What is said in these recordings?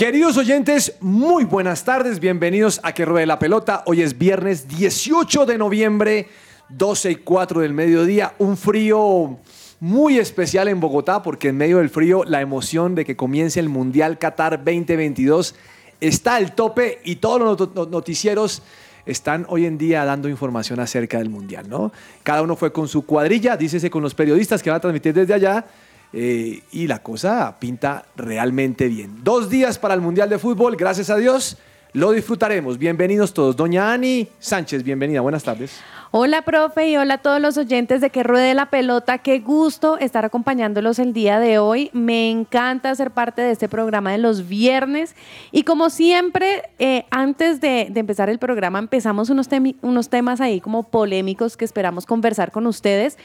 Queridos oyentes, muy buenas tardes, bienvenidos a Que Ruede la Pelota. Hoy es viernes 18 de noviembre, 12 y 4 del mediodía. Un frío muy especial en Bogotá porque en medio del frío la emoción de que comience el Mundial Qatar 2022 está al tope y todos los not- not- noticieros están hoy en día dando información acerca del Mundial, ¿no? Cada uno fue con su cuadrilla, dícese con los periodistas que van a transmitir desde allá eh, y la cosa pinta realmente bien. Dos días para el Mundial de Fútbol, gracias a Dios, lo disfrutaremos. Bienvenidos todos. Doña Ani Sánchez, bienvenida, buenas tardes. Hola, profe, y hola a todos los oyentes de Que Ruede la Pelota. Qué gusto estar acompañándolos el día de hoy. Me encanta ser parte de este programa de los viernes. Y como siempre, eh, antes de, empezar el programa, empezamos unos, unos temas ahí como polémicos que esperamos conversar con ustedes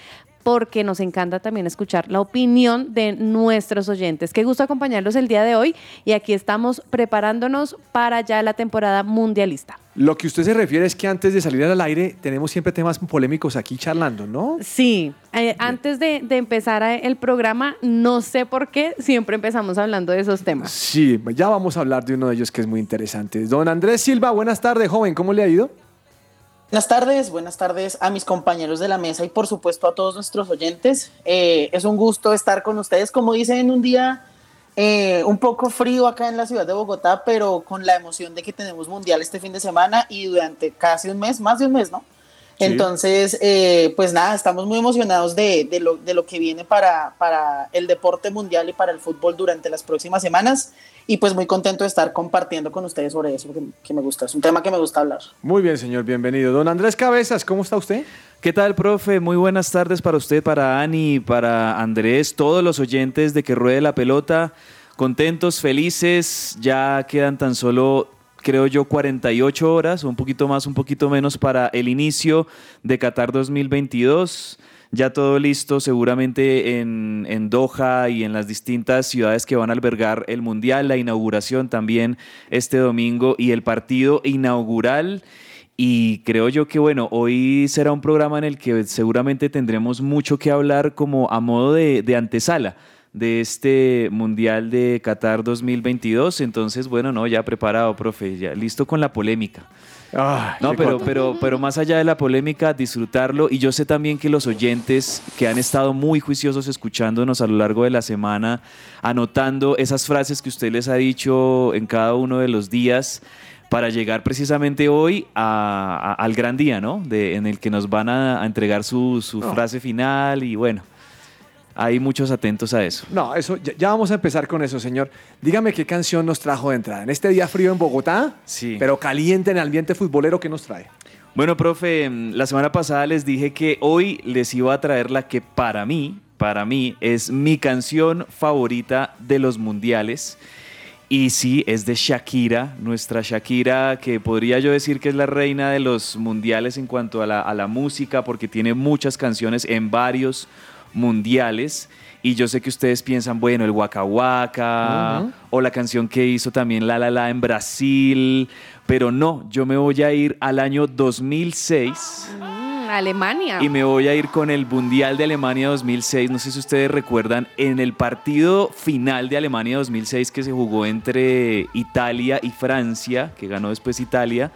porque nos encanta también escuchar la opinión de nuestros oyentes. Qué gusto acompañarlos el día de hoy y aquí estamos preparándonos para ya la temporada mundialista. Lo que usted se refiere es que antes de salir al aire tenemos siempre temas polémicos aquí charlando, ¿no? Sí, eh, antes de, de empezar a- el programa, no sé por qué, siempre empezamos hablando de esos temas. Sí, ya vamos a hablar de uno de ellos que es muy interesante. Don Andrés Silva, buenas tardes, joven, ¿cómo le ha ido? Buenas tardes, buenas tardes a mis compañeros de la mesa y por supuesto a todos nuestros oyentes. Eh, es un gusto estar con ustedes, como dicen, un día eh, un poco frío acá en la ciudad de Bogotá, pero con la emoción de que tenemos mundial este fin de semana y durante casi un mes, más de un mes, ¿no? Sí. Entonces, eh, pues nada, estamos muy emocionados de, de lo, de lo que viene para, para el deporte mundial y para el fútbol durante las próximas semanas. Y pues muy contento de estar compartiendo con ustedes sobre eso, que, que me gusta, es un tema que me gusta hablar. Muy bien, señor, bienvenido. Don Andrés Cabezas, ¿cómo está usted? ¿Qué tal, profe? Muy buenas tardes para usted, para Ani, para Andrés, todos los oyentes de Que Ruede la Pelota. Contentos, felices, ya quedan tan solo, creo yo, 48 horas, un poquito más, un poquito menos para el inicio de Qatar 2022. Ya todo listo, seguramente en, Doha y en las distintas ciudades que van a albergar el Mundial, la inauguración también este domingo y el partido inaugural. Y creo yo que, bueno, hoy será un programa en el que seguramente tendremos mucho que hablar como a modo de, de antesala de este Mundial de Qatar 2022. Entonces, bueno, no, ya preparado, profe, ya listo con la polémica. Ah, No, pero, corto. pero, pero más allá de la polémica, disfrutarlo. Y yo sé también que los oyentes que han estado muy juiciosos escuchándonos a lo largo de la semana, anotando esas frases que usted les ha dicho en cada uno de los días, para llegar precisamente hoy a- a- al gran día, ¿no? De, en el que nos van a, a entregar su, su No. frase final y bueno, hay muchos atentos a eso. No, eso, ya, ya vamos a empezar con eso, señor. Dígame qué canción nos trajo de entrada. En este día frío en Bogotá, Sí. pero caliente en el ambiente futbolero, ¿qué nos trae? Bueno, profe, mm, la semana pasada les dije que hoy les iba a traer la que para mí, para mí, es mi canción favorita de los mundiales. Y sí, es de Shakira, nuestra Shakira, que podría yo decir que es la reina de los mundiales en cuanto a la, a la música, porque tiene muchas canciones en varios mundiales. Y yo sé que ustedes piensan, bueno, el Waka Waka, o la canción que hizo también La La La en Brasil, pero no, yo me voy a ir al año 2006 Mm, Alemania. y me voy a ir con el Mundial de Alemania 2006. No sé si ustedes recuerdan, en el partido final de Alemania 2006 que se jugó entre Italia y Francia, que ganó después Italia,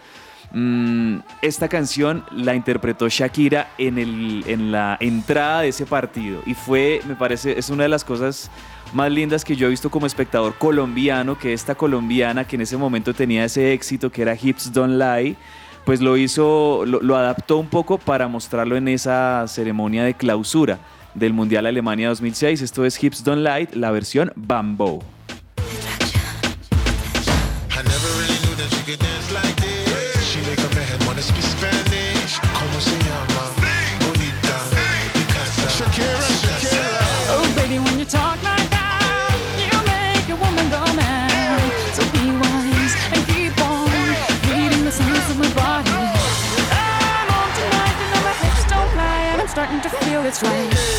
esta canción la interpretó Shakira en, el, en la entrada de ese partido. Y fue, me parece, es una de las cosas más lindas que yo he visto como espectador colombiano, que esta colombiana que en ese momento tenía ese éxito, que era Hips Don't Lie, pues lo hizo, lo, adaptó un poco para mostrarlo en esa ceremonia de clausura del Mundial Alemania 2006. Esto es Hips Don't Lie, la versión Bambo. its right.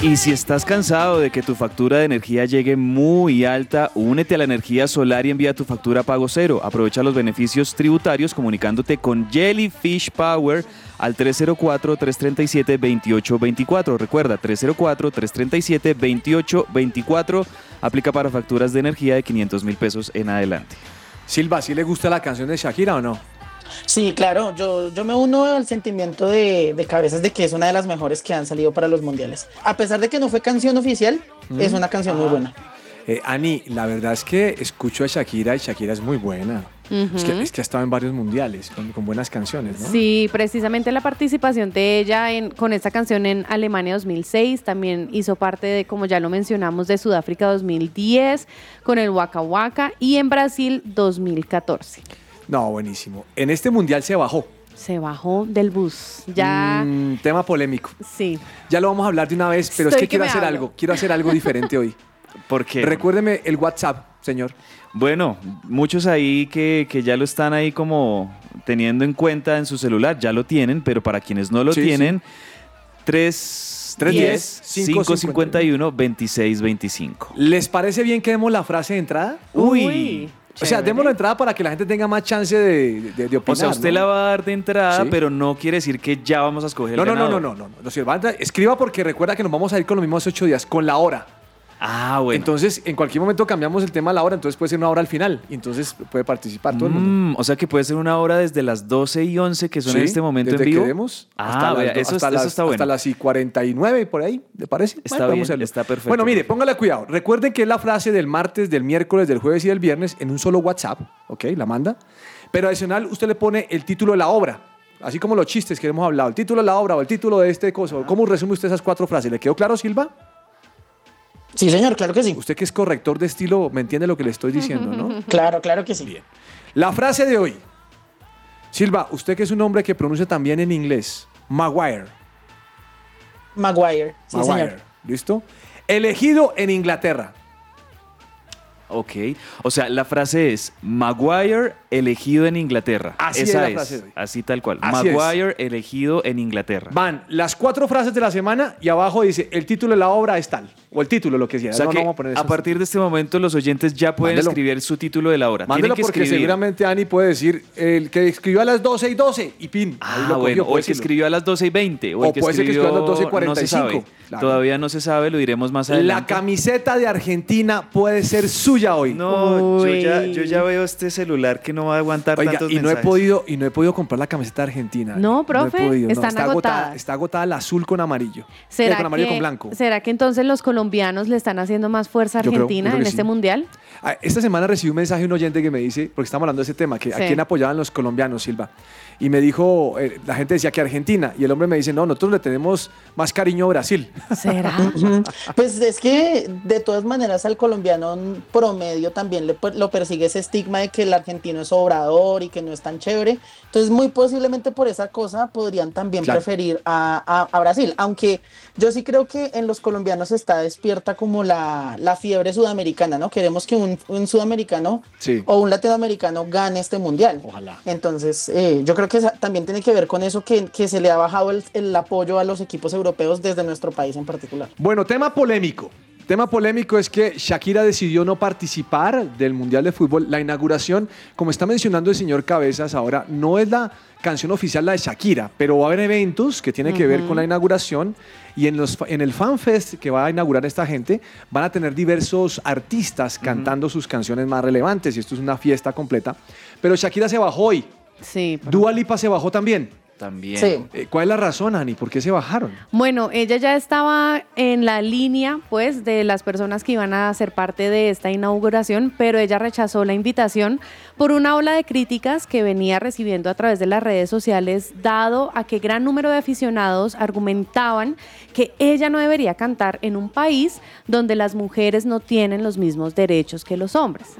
Y si estás cansado de que tu factura de energía llegue muy alta, únete a la energía solar y envía tu factura a pago cero. Aprovecha los beneficios tributarios comunicándote con Jellyfish Power al 304-337-2824. Recuerda, 304-337-2824. Aplica para facturas de energía de 500 mil pesos en adelante. Silva, ¿sí le gusta la canción de Shakira o no? Sí, claro, yo, yo me uno al sentimiento de, de cabezas de que es una de las mejores que han salido para los mundiales. A pesar de que no fue canción oficial, es una canción muy buena. Eh, Ani, la verdad es que escucho a Shakira y Shakira es muy buena. es, que, es que ha estado en varios mundiales con, con buenas canciones, ¿no? Sí, precisamente la participación de ella en, con esta canción en Alemania 2006 también hizo parte de, como ya lo mencionamos, de Sudáfrica 2010, con el Waka Waka y en Brasil 2014. No, buenísimo. En este mundial se bajó. Se bajó del bus. Ya, Mm, tema polémico. sí. Ya lo vamos a hablar de una vez, pero es que quiero hacer hablo. algo. Quiero hacer algo diferente hoy. Porque, Recuérdeme el WhatsApp, señor. bueno, muchos ahí que, que ya lo están ahí como teniendo en cuenta en su celular, ya lo tienen, pero para quienes no lo Sí, tienen, 3, 310, 551 2625. ¿Les parece bien que demos la frase de entrada? Uy. O sea, demos la entrada para que la gente tenga más chance de, de, de O opinar. sea, usted ¿no? la va a dar de entrada, Sí. pero no quiere decir que ya vamos a escoger No, el no, no, no, no, no, no. señor, va a- Escriba porque recuerda que nos vamos a ir con los mismos ocho días, con la hora. Ah, bueno. Entonces, en cualquier momento cambiamos el tema a la hora, entonces puede ser una hora al final. Y entonces puede participar todo el mundo. Mm, o sea que puede ser una hora desde las 12 y 11 que son en este momento desde en vivo. que demos ah, hasta, las, eso, hasta, eso las, está bueno. hasta las y 49, por ahí, ¿le parece? Está bien, está perfecto. Bueno, mire, póngale cuidado. Recuerden que es la frase del martes, del miércoles, del jueves y del viernes en un solo WhatsApp, ¿ok? La manda. Pero adicional, usted le pone el título de la obra. Así como los chistes que hemos hablado, el título de la obra o el título de este coso. ¿Cómo resume usted esas cuatro frases? ¿Le quedó claro, Silva? Sí, señor, claro que sí. Usted que es corrector de estilo, me entiende lo que le estoy diciendo, ¿no? Claro, claro que sí. Bien. La frase de hoy. Silva, usted que es un hombre que pronuncia también en inglés. Maguire. Maguire. Sí, Maguire. señor. ¿Listo? Elegido en Inglaterra. Ok. O sea, la frase es Maguire elegido en Inglaterra. Así Esa es la frase de hoy. Así tal cual. Así es. Maguire elegido en Inglaterra. Van las cuatro frases de la semana y abajo dice el título de la obra es tal. O el título, lo que sea. O sea No, que no vamos a poner a partir de este momento los oyentes ya pueden Mándelo. escribir su título de la obra. Mándelo que porque escribir. seguramente Ani puede decir el que escribió a las 12 y 12 y pin. Ah, lo bueno, o el que escribió a las 12 y 20. O, O el que puede ser que escribió a las 12 y no se 45. sabe. Claro. Todavía no se sabe, lo diremos más La adelante. camiseta de Argentina puede ser suya hoy. No, yo ya, yo ya veo este celular que no va a aguantar Oiga, tantos y no he podido y no he podido comprar la camiseta de Argentina. No, profe, he podido, están está agotada, está agotada el azul con amarillo. Eh, ¿Será con amarillo que, con blanco. ¿Será que entonces los colombianos le están haciendo más fuerza a Yo creo- Argentina yo creo en este sí. mundial? Ah, Esta semana recibí un mensaje de un oyente que me dice, porque estamos hablando de ese tema, que a quién apoyaban los colombianos, Silva. Y me dijo, eh, la gente decía que Argentina. Y el hombre me dice, no, nosotros le tenemos más cariño a Brasil. ¿Será? Pues es que de todas maneras al colombiano promedio también le, lo persigue ese estigma de que el argentino es obrador y que no es tan chévere. Entonces muy posiblemente por esa cosa podrían también Claro. preferir a, a- a Brasil. Aunque yo sí creo que en los colombianos está despierta como la, la fiebre sudamericana, ¿no? Queremos que un, un sudamericano Sí. o un latinoamericano gane este mundial. Ojalá. Entonces, eh, yo creo que esa- también tiene que ver con eso que, que se le ha bajado el, el apoyo a los equipos europeos desde nuestro país en particular. Bueno, tema polémico. Tema polémico es que Shakira decidió no participar del Mundial de Fútbol. La inauguración, como está mencionando el señor Cabezas ahora, no es la canción oficial la de Shakira, pero va a haber eventos que tienen que ver con la inauguración y en, los, en el FanFest que va a inaugurar esta gente van a tener diversos artistas cantando sus canciones más relevantes y esto es una fiesta completa. Pero Shakira se bajó hoy. Sí. Dua Lipa se bajó también. También. Sí. Eh, ¿Cuál es la razón, Ani? ¿Por qué se bajaron? Bueno, ella ya estaba en la línea, pues, de las personas que iban a ser parte de esta inauguración, pero ella rechazó la invitación por una ola de críticas que venía recibiendo a través de las redes sociales, dado a que gran número de aficionados argumentaban que ella no debería cantar en un país donde las mujeres no tienen los mismos derechos que los hombres.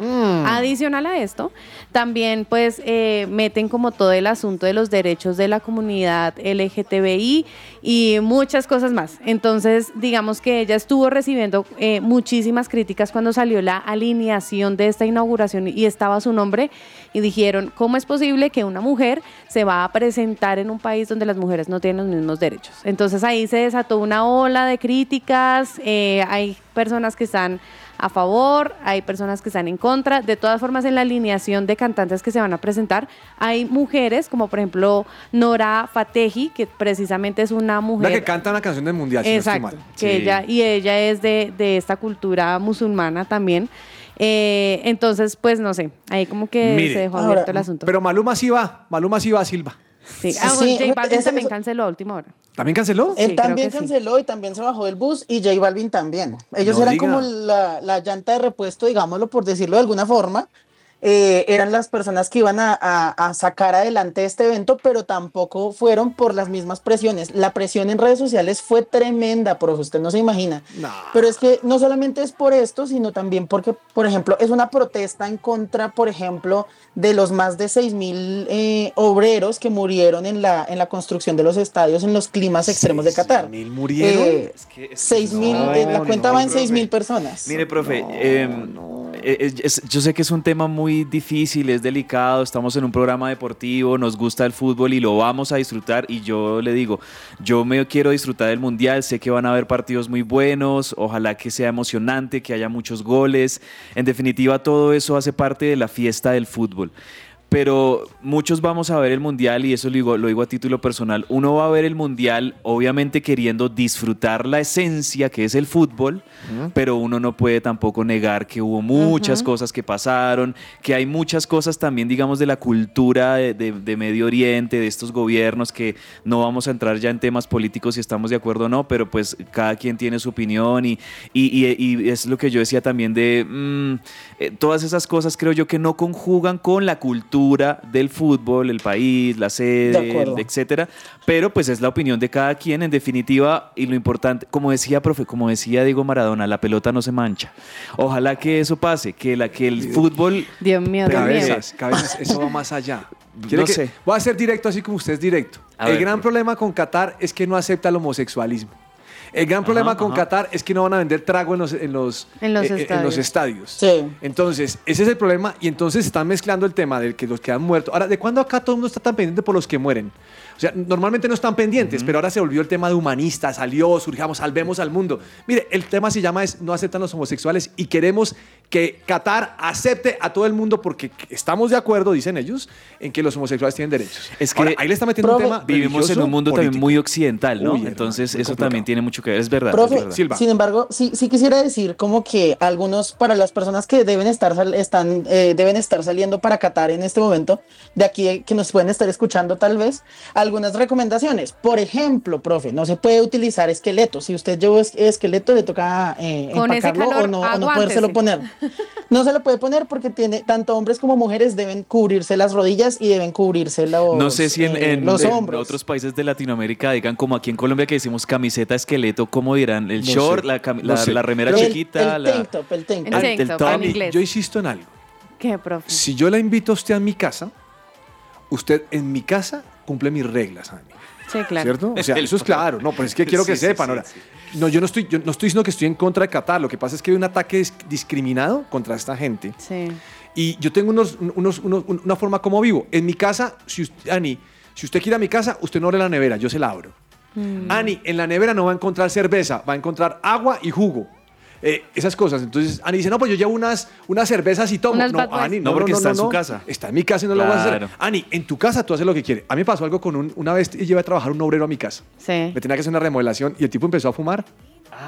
Adicional a esto, también pues eh, meten como todo el asunto de los derechos de la comunidad LGTBI y muchas cosas más. Entonces, digamos que ella estuvo recibiendo eh, muchísimas críticas cuando salió la alineación de esta inauguración y estaba su nombre y dijeron, ¿cómo es posible que una mujer se va a presentar en un país donde las mujeres no tienen los mismos derechos? Entonces ahí se desató una ola de críticas, eh, hay personas que están a favor, hay personas que están en contra. De todas formas, en la alineación de cantantes que se van a presentar, hay mujeres, como por ejemplo Nora Fatehi, que precisamente es una mujer. La que canta una canción del mundial, si no estoy Exacto, mal. que Sí. ella, y ella es de, de esta cultura musulmana también. Eh, entonces, pues no sé, ahí como que Mire, se dejó ahora, abierto el asunto. Pero Maluma sí va, Maluma sí va, Silva. Sí. Ah, Sí, bueno, J Balvin también eso- canceló a última hora. ¿También canceló? Sí, Él creo también que sí. canceló y también se bajó del bus y J Balvin también. Ellos No eran diga. como la, la llanta de repuesto, digámoslo por decirlo de alguna forma. Eh, eran las personas que iban a, a- a sacar adelante este evento, pero tampoco fueron por las mismas presiones. La presión en redes sociales fue tremenda, profe, usted no se imagina. No. Pero es que no solamente es por esto, sino también porque, por ejemplo, es una protesta en contra, por ejemplo, de los más de 6 mil eh, obreros que murieron en la, en la construcción de los estadios en los climas extremos de Qatar. ¿Mil murieron? Eh, Es que- es que 6 mil, no, eh, la no, cuenta no, va en profe. 6 mil personas. Mire, profe, eh, eh, es- yo sé que es un tema muy difícil, es delicado, estamos en un programa deportivo, nos gusta el fútbol y lo vamos a disfrutar y yo le digo, yo me quiero disfrutar del Mundial, sé que van a haber partidos muy buenos, ojalá que sea emocionante, que haya muchos goles, en definitiva todo eso hace parte de la fiesta del fútbol. Pero muchos vamos a ver el mundial y eso lo digo, lo digo a título personal. Uno va a ver el mundial obviamente queriendo disfrutar la esencia que es el fútbol, pero uno no puede tampoco negar que hubo muchas cosas que pasaron, que hay muchas cosas también, digamos, de la cultura de, de- de Medio Oriente, de estos gobiernos, que no vamos a entrar ya en temas políticos si estamos de acuerdo o no, pero pues cada quien tiene su opinión y, y- y- y es lo que yo decía también de mm, eh, todas esas cosas creo yo que no conjugan con la cultura del fútbol, el país, la De sede, etcétera, pero pues es la opinión de cada quien en definitiva y lo importante, como decía profe, como decía Diego Maradona, la pelota no se mancha. Ojalá que eso pase, que la que el fútbol Dios mío, Dios mío. Cabezas, cabezas, eso va más allá. ¿Quiere No que- sé. Voy a ser directo así como usted es directo. A el ver, gran profe. problema con Qatar es que no acepta el homosexualismo. El gran problema con ajá. Qatar es que no van a vender trago en los, en los, En los eh, eh, en los estadios. Sí. Entonces, ese es el problema. Y entonces están mezclando el tema de que los que han muerto. Ahora, ¿de cuándo acá todo el mundo está tan pendiente por los que mueren? O sea, normalmente no están pendientes, pero ahora se volvió el tema de humanista, salió, surjamos, salvemos al mundo. Mire, el tema se llama es no aceptan los homosexuales y queremos que Qatar acepte a todo el mundo porque estamos de acuerdo, dicen ellos, en que los homosexuales tienen derechos. Es que Ahora, ahí le está metiendo Profe, un tema vivimos en un mundo también muy occidental, ¿no? Uy, Entonces eso complicado. también tiene mucho que ver, es verdad. Profe, es verdad. Silva. sin embargo, sí, sí quisiera decir como que algunos, para las personas que deben estar, sal- están, eh, deben estar saliendo para Qatar en este momento, de aquí eh, que nos pueden estar escuchando tal vez, algunas recomendaciones. Por ejemplo, profe, no se puede utilizar esqueleto. Si usted lleva es- esqueleto, le toca eh, Con ese empacarlo calor, o no, o no podérselo poner. No se lo puede poner porque tiene, tanto hombres como mujeres deben cubrirse las rodillas y deben cubrirse los, No sé si en, eh, en- los en otros países de Latinoamérica digan como aquí en Colombia que decimos camiseta esqueleto, ¿cómo dirán? El No short, la, no la- sé. la remera chiquita, el la... tank top, el tank top. Ah, tank el top, top. en Ani, inglés. yo insisto en algo. ¿Qué, profe? Si yo la invito a usted a mi casa, usted en mi casa cumple mis reglas, Ani. Sí, claro. ¿Cierto? O sea, eso es claro. No, pues es que quiero que Sí, sepan. sí, Ahora, sí. No, yo no estoy, yo no estoy diciendo que estoy en contra de Qatar. Lo que pasa es que hay un ataque dis- discriminado contra esta gente. Sí. Y yo tengo unos, unos- unos- una forma como vivo. En mi casa, si usted, Ani, si usted quiere a mi casa, usted no abre la nevera, yo se la abro. Mm. Ani, en la nevera no va a encontrar cerveza, va a encontrar agua y jugo. Eh, esas cosas. Entonces, Ani dice, no, pues yo llevo unas, unas cervezas y tomo. Unas no. Ani, No, porque está en su casa. Está en mi casa y no lo vas a hacer. Ani, en tu casa tú haces lo que quieres. A mí me pasó algo con un, una vez llevé a trabajar un obrero a mi casa. Sí. Me tenía que hacer una remodelación y el tipo empezó a fumar.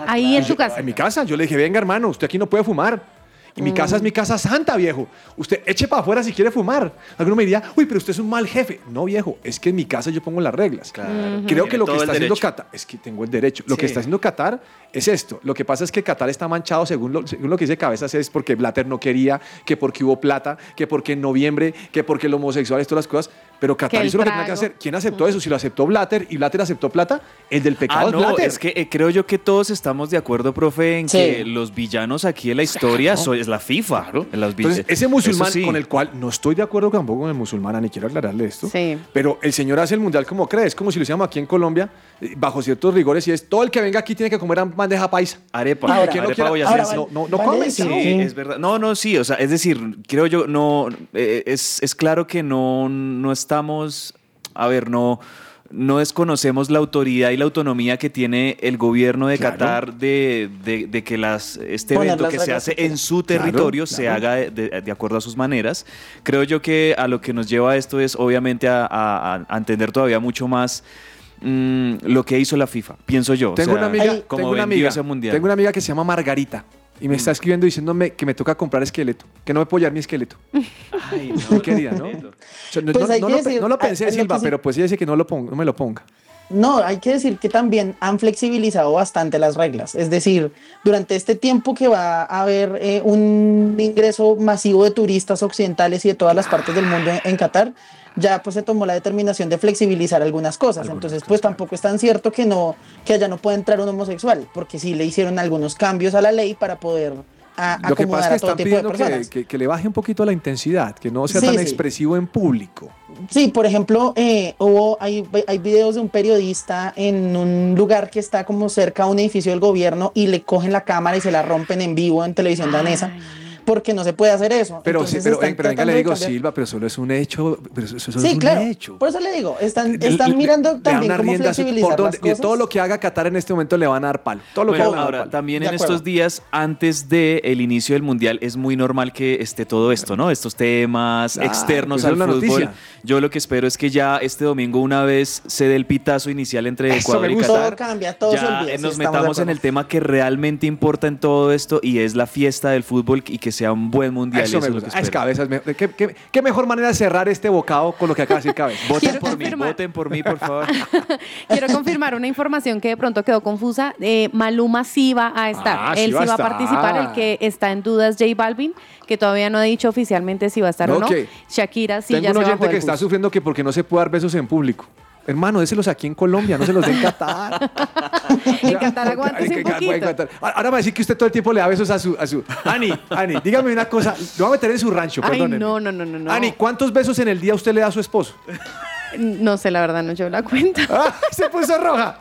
Ahí en tu casa. En mi casa. Yo le dije, venga, hermano, usted aquí no puede fumar. Y mi casa es mi casa santa, viejo. Usted eche para afuera si quiere fumar. Alguno me diría, uy, pero usted es un mal jefe. No, viejo, es que en mi casa yo pongo las reglas. Claro. Creo Tiene que lo que está haciendo. Qatar, es que tengo el derecho. Lo que está haciendo Qatar es esto. Lo que pasa es que Qatar está manchado, según lo, según lo que dice Cabezas, es porque Blatter no quería, que porque hubo plata, que porque en noviembre, que porque el homosexual, todas las cosas. Pero Qatar hizo lo que tenía que hacer. ¿Quién aceptó eso? Si lo aceptó Blatter y Blatter aceptó plata, el del pecado Ah, es no, Blatter. es que eh, creo yo que todos estamos de acuerdo, profe, en Sí. que los villanos aquí en la historia so- es la FIFA. En los vi- Entonces, ese musulmán sí. con el cual no estoy de acuerdo tampoco con el musulmán, ni quiero aclararle esto. Sí. Pero el señor hace el mundial como cree. Es como si lo hiciéramos aquí en Colombia, eh, bajo ciertos rigores, y es todo el que venga aquí tiene que comer bandeja paisa. Arepa, Ahora- ¿Quién no arepa quiera- no, no, no Vale, comen, sí. ¿no? Sí, es verdad. No, no, sí, o sea, es decir, creo yo, no, eh, es, es claro que no, no estamos, a ver, no, no desconocemos la autoridad y la autonomía que tiene el gobierno de Claro. Qatar de, de- de que las, este Poner evento las que se hace que en su Claro, territorio se claro. haga de, de- acuerdo a sus maneras. Creo yo que a lo que nos lleva esto es obviamente a, a- a entender todavía mucho más mm, lo que hizo la FIFA, pienso yo. o Tengo sea, una amiga, como tengo una amiga, ese mundial. tengo una amiga que se llama Margarita y me está escribiendo diciéndome que me toca comprar esqueleto, que no me puedo llevar mi esqueleto. Ay, no, querida, ¿no? O sea, no, Pues no- hay no que lo, decir- no lo pensé, hay- Silva, que sí- pero pues ella dice que no, lo ponga, no me lo ponga. No, hay que decir que también han flexibilizado bastante las reglas. Es decir, durante este tiempo que va a haber eh, un ingreso masivo de turistas occidentales y de todas las partes del mundo en, en Qatar, ya pues se tomó la determinación de flexibilizar algunas cosas. Entonces, pues tampoco es tan cierto que no que allá no pueda entrar un homosexual, porque sí le hicieron algunos cambios a la ley para poder a- Lo que acomodar pasa es que a todo están tipo de pidiendo personas. que, que- que le baje un poquito la intensidad, que no sea Sí, tan sí. expresivo en público. Sí, por ejemplo, eh, hubo, hay, hay videos de un periodista en un lugar que está como cerca a un edificio del gobierno y le cogen la cámara y se la rompen en vivo en televisión danesa porque no se puede hacer eso. Pero, Entonces sí, pero, están pero venga, le de digo. Silva, pero solo es un hecho. Pero eso, eso Sí, es un claro. hecho. Por eso le digo, están, Le- están le- mirando le también una cómo flexibilizar por las cosas. Todo lo que haga Qatar en este momento le van a dar palo. Todo lo que Bueno, haga le van a dar ahora palo. también De en acuerdo. estos días, antes de el inicio del mundial, es muy normal que esté todo esto, ¿no? Estos temas Claro, externos pues al fútbol. noticia. Yo lo que espero es que ya este domingo, una vez se dé el pitazo inicial entre Eso Ecuador y. Qatar, Todo cambia, todo se ya olvida, eh, sí, nos de metamos en el tema que realmente importa en todo esto y es la fiesta del fútbol y que sea un buen mundial. Eso y me es lo que gusta. Es cabezas. me- ¿Qué, qué, qué mejor manera de cerrar este bocado con lo que acaba de decir cabeza? Voten Quiero por mí, confirmar. voten por mí, por favor. Quiero confirmar una información que de pronto quedó confusa. Eh, Maluma sí va a estar. Ah, sí Él va sí va a estar. participar. El que está en dudas, J Balvin, que todavía no ha dicho oficialmente si va a estar o no. Shakira sí Tengo ya un se oyente que está sufriendo que porque no se puede dar besos en público. Hermano, déselos aquí en Colombia, no se los den en Qatar. En Qatar aguántese un poquito. Ahora me va a decir que usted todo el tiempo le da besos a su... A su... Ani, Ani, dígame una cosa. Lo voy a meter en su rancho, Ay, perdóneme. no, no, no, no, no. Ani, ¿cuántos besos en el día usted le da a su esposo? No sé, la verdad, no llevo la cuenta. ¡Ah! Se puso roja.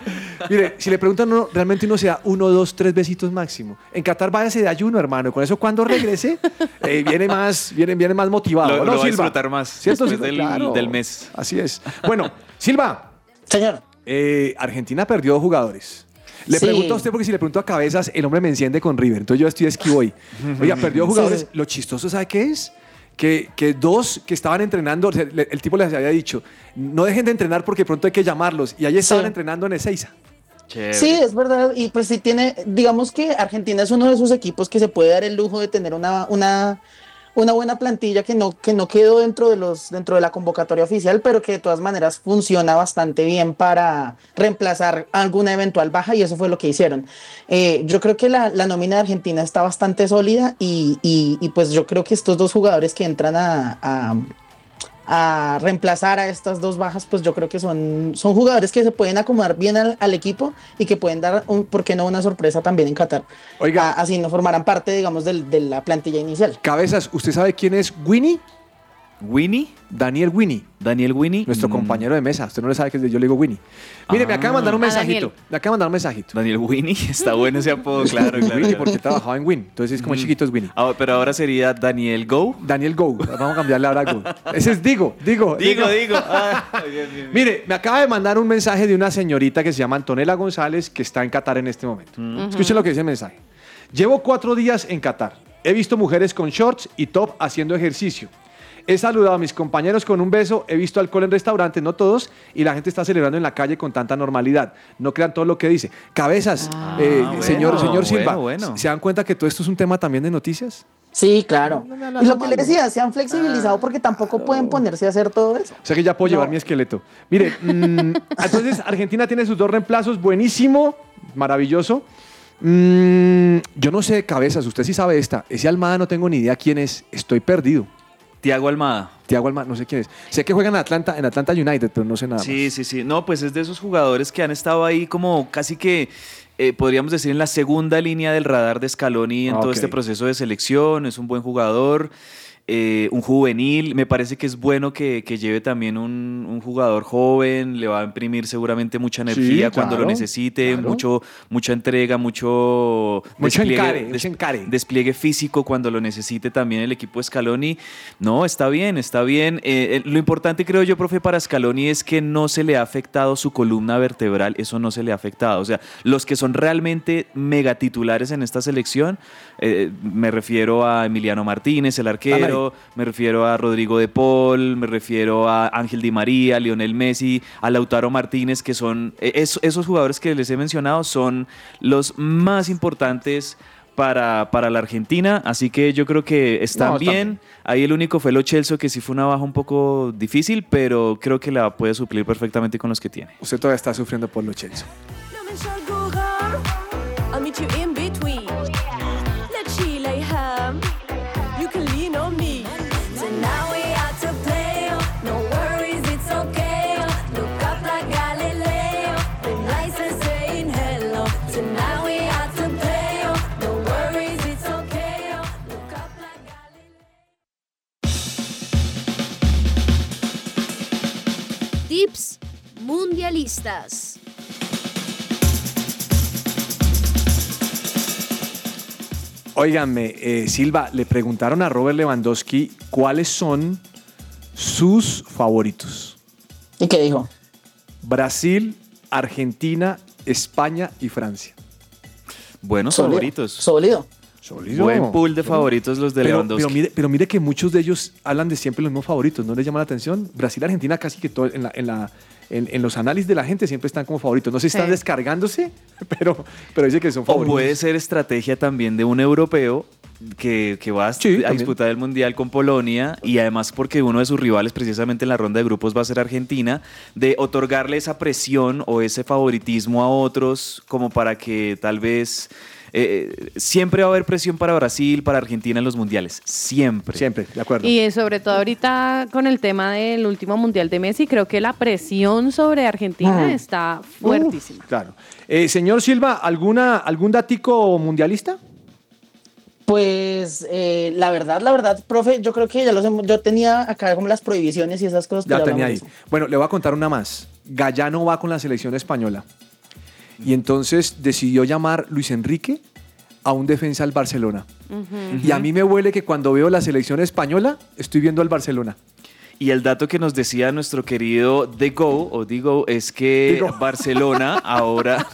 Mire, si le preguntan, uno, realmente uno se da uno, dos, tres besitos máximo. En Qatar váyase de ayuno, hermano. Con eso, cuando regrese, eh, viene, más, viene, viene más motivado. Lo- ¿no, lo va a disfrutar más ¿Cierto, después del mes. Así es. Bueno, Silva, Señor, eh, Argentina perdió dos jugadores. Le Sí. pregunto a usted porque si le pregunto a cabezas, el hombre me enciende con River. Entonces yo estoy esquivo hoy. Oiga, perdió dos jugadores. Sí. Lo chistoso, ¿sabe qué es? Que, que dos que estaban entrenando, el tipo les había dicho, no dejen de entrenar porque pronto hay que llamarlos. Y ahí estaban Sí. entrenando en Ezeiza. Chévere. Sí, es verdad. Y pues sí tiene, digamos que Argentina es uno de esos equipos que se puede dar el lujo de tener una, una, una buena plantilla que no, que no quedó dentro de los, dentro de la convocatoria oficial, pero que de todas maneras funciona bastante bien para reemplazar alguna eventual baja, y eso fue lo que hicieron. Eh, yo creo que la, la nómina de Argentina está bastante sólida, y, y- pues yo creo que estos dos jugadores que entran a a reemplazar a estas dos bajas, pues yo creo que son, son jugadores que se pueden acomodar bien al, al equipo y que pueden dar, un, ¿por qué no?, una sorpresa también en Qatar. Oiga. A- así no formarán parte, digamos, del- de la plantilla inicial. Cabezas, ¿usted sabe quién es Winnie? Winnie, Daniel Winnie, Daniel Winnie. nuestro Mm, compañero de mesa. Usted no le sabe que yo le digo Winnie. Mire, me acaba de mandar un Ah, mensajito. Me acaba de mandar un mensajito. Daniel Winnie, está bueno ese apodo, claro, claro. Winnie, claro. porque trabajaba en Win. Entonces es como chiquito es Winnie. Ah, pero ahora sería Daniel Go. Daniel Go. Vamos a cambiarle ahora a Go. Ese es Digo, Digo. Digo, digo. Ah, bien, bien, bien. Mire, me acaba de mandar un mensaje de una señorita que se llama Antonella González, que está en Qatar en este momento. Escuchen lo que dice el mensaje. Llevo cuatro días en Qatar. He visto mujeres con shorts y top haciendo ejercicio. He saludado a mis compañeros con un beso, he visto alcohol en restaurantes, no todos, y la gente está celebrando en la calle con tanta normalidad. No crean todo lo que dice. Cabezas, eh, bueno, señor, señor Silva, bueno, bueno. ¿se dan cuenta que todo esto es un tema también de noticias? Sí, claro. No Y lo que le malo. decía, se han flexibilizado porque tampoco pueden ponerse a hacer todo eso. O sea que ya puedo No. llevar mi esqueleto. Mire, mm, entonces Argentina tiene sus dos reemplazos, buenísimo, maravilloso. Mm, yo no sé de cabezas, usted sí sabe esta. Ese Almada no tengo ni idea quién es, estoy perdido. Tiago Almada. Tiago Almada, no sé quién es. Sé que juega en Atlanta, en Atlanta United, pero no sé nada Sí, más. sí, sí. No, pues es de esos jugadores que han estado ahí como casi que, eh, podríamos decir, en la segunda línea del radar de Scaloni en Ah, todo este proceso de selección. Es un buen jugador, eh, un juvenil. Me parece que es bueno que, que lleve también un, un jugador joven. Le va a imprimir seguramente mucha energía cuando lo necesite, claro. mucho, mucha entrega, mucho, Mucho encare, des- mucho encare. despliegue físico cuando lo necesite también el equipo Scaloni. No, está bien, está bien. Eh, eh, lo importante creo yo, profe, para Scaloni es que no se le ha afectado su columna vertebral, eso no se le ha afectado. O sea, los que son realmente megatitulares en esta selección, eh, me refiero a Emiliano Martínez, el arquero, me refiero a Rodrigo de Paul, me refiero a Ángel Di María, Lionel Messi, a Lautaro Martínez, que son es- esos jugadores que les he mencionado son los más importantes para, para la Argentina, así que yo creo que están No, bien. bien. Ahí el único fue Lo Celso, que sí fue una baja un poco difícil, pero creo que la puede suplir perfectamente con los que tiene. Usted todavía está sufriendo por los Chelsea. Tips mundialistas. Óiganme, eh, Silva, le preguntaron a Robert Lewandowski cuáles son sus favoritos. ¿Y qué dijo? Brasil, Argentina, España y Francia. Buenos favoritos. Sólido. Sólido. Buen pool de favoritos los de Pero, Lewandowski. pero mire, pero mire que muchos de ellos hablan de siempre los mismos favoritos, ¿no les llama la atención? Brasil, Argentina casi que todo en, la- en, la- en- en los análisis de la gente siempre están como favoritos. No sé si están Sí. descargándose, pero, pero dice que son O favoritos. puede ser estrategia también de un europeo que, que va a, Sí, a también. disputar el Mundial con Polonia y además porque uno de sus rivales precisamente en la ronda de grupos va a ser Argentina, de otorgarle esa presión o ese favoritismo a otros como para que tal vez... eh, siempre va a haber presión para Brasil, para Argentina en los mundiales. Siempre. Siempre, de acuerdo. Y eh, sobre todo ahorita con el tema del último mundial de Messi, creo que la presión sobre Argentina Mm. está fuertísima. Claro. Eh, señor Silva, ¿alguna, ¿algún datico mundialista? Pues eh, la verdad, la verdad, profe, yo creo que ya los hemos- yo tenía acá como las prohibiciones y esas cosas. Ya pero tenía ahí. Bueno, le voy a contar una más. Gallano va con la selección española. Y entonces decidió llamar Luis Enrique a un defensa al Barcelona. Y a mí me huele que cuando veo la selección española, estoy viendo al Barcelona. Y el dato que nos decía nuestro querido The Go o Digo es que Digo. Barcelona ahora,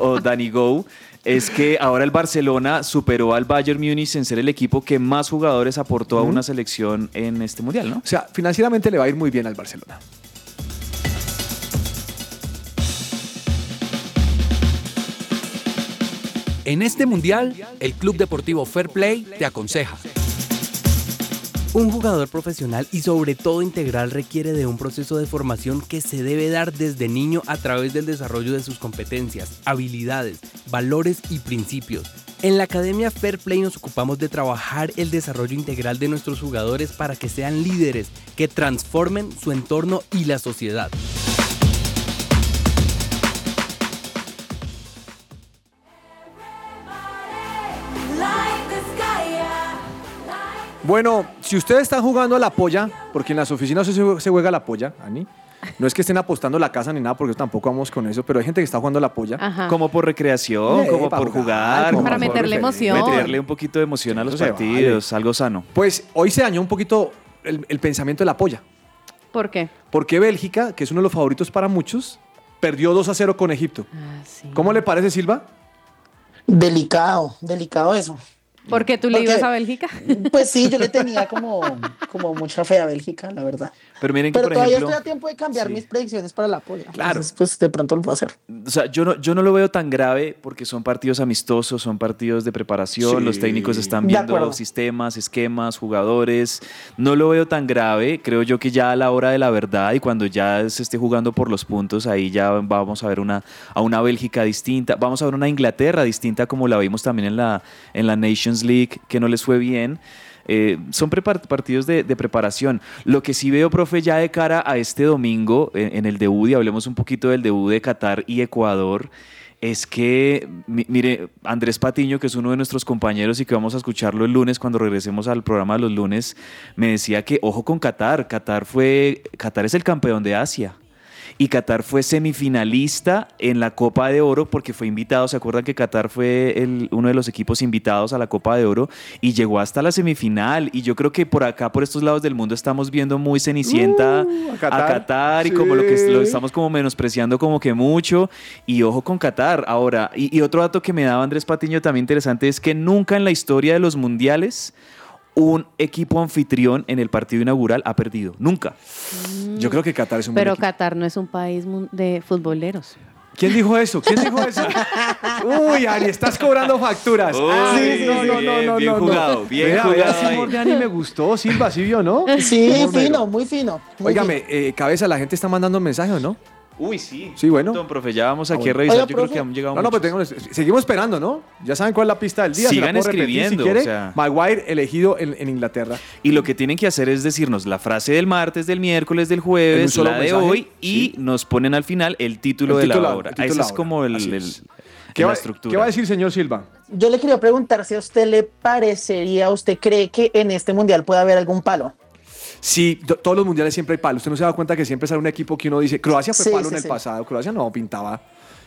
o Danny Go, es que ahora el Barcelona superó al Bayern Múnich en ser el equipo que más jugadores aportó a una selección en este mundial, ¿no? O sea, financieramente le va a ir muy bien al Barcelona. En este mundial, el Club Deportivo Fair Play te aconseja. Un jugador profesional y sobre todo integral requiere de un proceso de formación que se debe dar desde niño a través del desarrollo de sus competencias, habilidades, valores y principios. En la Academia Fair Play nos ocupamos de trabajar el desarrollo integral de nuestros jugadores para que sean líderes que transformen su entorno y la sociedad. Bueno, si ustedes están jugando a la polla, porque en las oficinas se, juega a la polla, Ani. No es que estén apostando la casa ni nada, porque tampoco vamos con eso, pero hay gente que está jugando a la polla. Ajá. Como por recreación, como por jugar, jugar. como como Para meterle emoción. Meterle un poquito de emoción a los partidos, algo sano. Pues hoy se dañó un poquito el, el pensamiento de la polla. ¿Por qué? Porque Bélgica, que es uno de los favoritos para muchos, perdió 2 a 0 con Egipto. Ah, sí. ¿Cómo le parece, Silva? Delicado, delicado eso. Porque tú le ibas a Bélgica. Pues sí, yo le tenía como, como mucha fe a Bélgica, la verdad. Pero miren que, Pero por todavía ejemplo, estoy a tiempo de cambiar mis predicciones para la polla. Claro. Entonces, pues de pronto lo puedo hacer. o sea, yo no, yo no lo veo tan grave porque son partidos amistosos, son partidos de preparación, Sí. los técnicos están viendo acuerdo. sistemas, esquemas, jugadores. No lo veo tan grave. Creo yo que ya a la hora de la verdad y cuando ya se esté jugando por los puntos, ahí ya vamos a ver una, a una Bélgica distinta. Vamos a ver una Inglaterra distinta como la vimos también en la, en la Nations League, que no les fue bien. Eh, son partidos de, preparación. Lo que sí veo, profe, ya de cara a este domingo, en, el debut, y hablemos un poquito del debut de Qatar y Ecuador, es que, mi- mire, Andrés Patiño, que es uno de nuestros compañeros y que vamos a escucharlo el lunes cuando regresemos al programa de los lunes, me decía que, ojo con Qatar, Qatar fue, Qatar es el campeón de Asia. Y Qatar fue semifinalista en la Copa de Oro porque fue invitado. ¿Se acuerdan que Qatar fue el- uno de los equipos invitados a la Copa de Oro y llegó hasta la semifinal? Y yo creo que por acá, por estos lados del mundo, estamos viendo muy cenicienta Uh, a a Qatar. Y como lo que lo estamos como menospreciando como que mucho. Y ojo con Qatar. Ahora, y, y otro dato que me daba Andrés Patiño también interesante es que nunca en la historia de los mundiales un equipo anfitrión en el partido inaugural ha perdido. Nunca. Yo creo que Qatar es un Pero. Qatar no es un país de futboleros. ¿Quién dijo eso? ¿Quién dijo eso? Uy, Ari, estás cobrando facturas. Uy, Ah, sí, no, no, no, bien, no, bien no, no. jugado, bien vea, jugado ese humor de Ani me gustó, Silva, ¿sí vio, no? Sí, fino, muy fino. muy Óigame, eh, cabeza, la gente está mandando mensajes, ¿no? Uy, sí. Sí, bueno. Don profe, ya vamos aquí Ah, a revisar. Oiga, Yo creo que han llegado No, no, pero muchos. tengo- seguimos esperando, ¿no? Ya saben cuál es la pista del día. Sigan repetir escribiendo, si quiere. o sea. Maguire elegido en, en Inglaterra. Y lo que tienen que hacer es decirnos la frase del martes, del miércoles, del jueves, la de mensaje, hoy y nos ponen al final el título El de la obra. de la es como el, el- es. el- ¿Qué la va, estructura. ¿Qué va a decir, señor Silva? Yo le quería preguntar si a usted le parecería, ¿usted cree que en este mundial puede haber algún palo? Sí, to- todos los mundiales siempre hay palos. Usted no se da cuenta que siempre sale un equipo que uno dice, Croacia fue Sí, palo sí, en el pasado. Croacia no pintaba.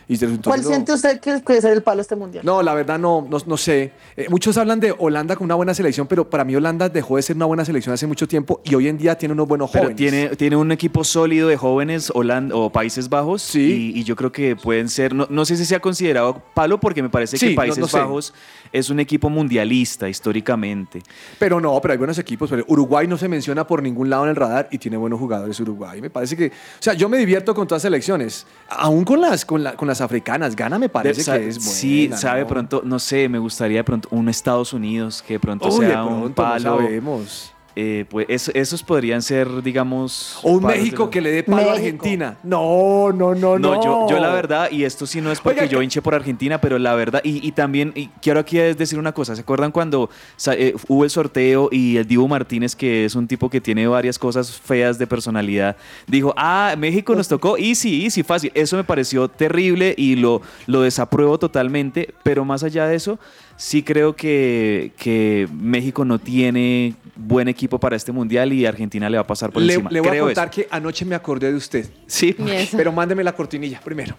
Y ¿Cuál siente usted que puede ser el palo este mundial? No, la verdad no, no, no sé. Eh, muchos hablan de Holanda como una buena selección, pero para mí Holanda dejó de ser una buena selección hace mucho tiempo y hoy en día tiene unos buenos Pero jóvenes. tiene, tiene un equipo sólido de jóvenes Holanda, o Países Bajos Sí. y, y yo creo que pueden ser, no, no sé si sea considerado palo porque me parece Sí, que no- Países no sé. Bajos es un equipo mundialista históricamente. Pero no, pero hay buenos equipos. Pero Uruguay no se menciona por ningún lado en el radar y tiene buenos jugadores Uruguay. Me parece que, o sea, yo me divierto con todas las selecciones, aún con las, con, la- con las africanas. Gana me parece De- que es buena. sí, sabe ¿no? pronto, no sé, me gustaría de pronto un Estados Unidos que de pronto Uy, de sea un pronto, no palo. sabemos. Eh, pues eso- esos podrían ser, digamos. O un de México que le dé palo a. Argentina. No, no, no, no. No, yo, yo la verdad, y esto sí no es porque Oiga, yo hinche por Argentina, pero la verdad, y, y también y quiero aquí es decir una cosa, ¿se acuerdan cuando eh, hubo el sorteo y el Dibu Martínez, que es un tipo que tiene varias cosas feas de personalidad, dijo, ah, México nos tocó, easy, easy, fácil. Eso me pareció terrible y lo, lo desapruebo totalmente, pero más allá de eso, sí creo que, que México no tiene buen equipo para este mundial y Argentina le va a pasar por Le, encima. le voy Creo a contar eso. que anoche me acordé de usted. Sí. Pero mándeme la cortinilla primero.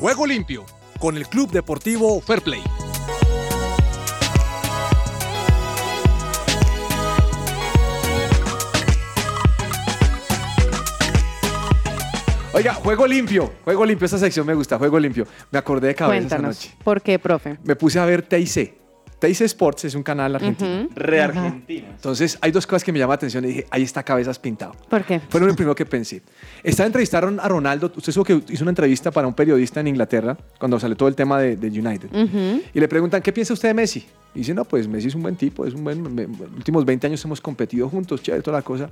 Juego limpio con el Club Deportivo Fair Play. Oiga, juego limpio. Juego limpio. Esta sección me gusta. Juego limpio. Me acordé de cabeza esta Cuéntanos. noche. ¿Por qué, profe? Me puse a ver TIC. TIC Sports es un canal argentino. Ujú. Re Argentina. Entonces, hay dos cosas que me llaman la atención y dije, ahí está cabezas pintado. ¿Por qué? Fue lo primero que pensé. Estaba entrevistaron a Ronaldo. Usted supo que hizo una entrevista para un periodista en Inglaterra cuando salió todo el tema de, de United. Ujú. Y le preguntan, ¿qué piensa usted de Messi? Y dice, no, pues Messi es un buen tipo, es un buen... me- los últimos 20 años hemos competido juntos, chévere, toda la cosa.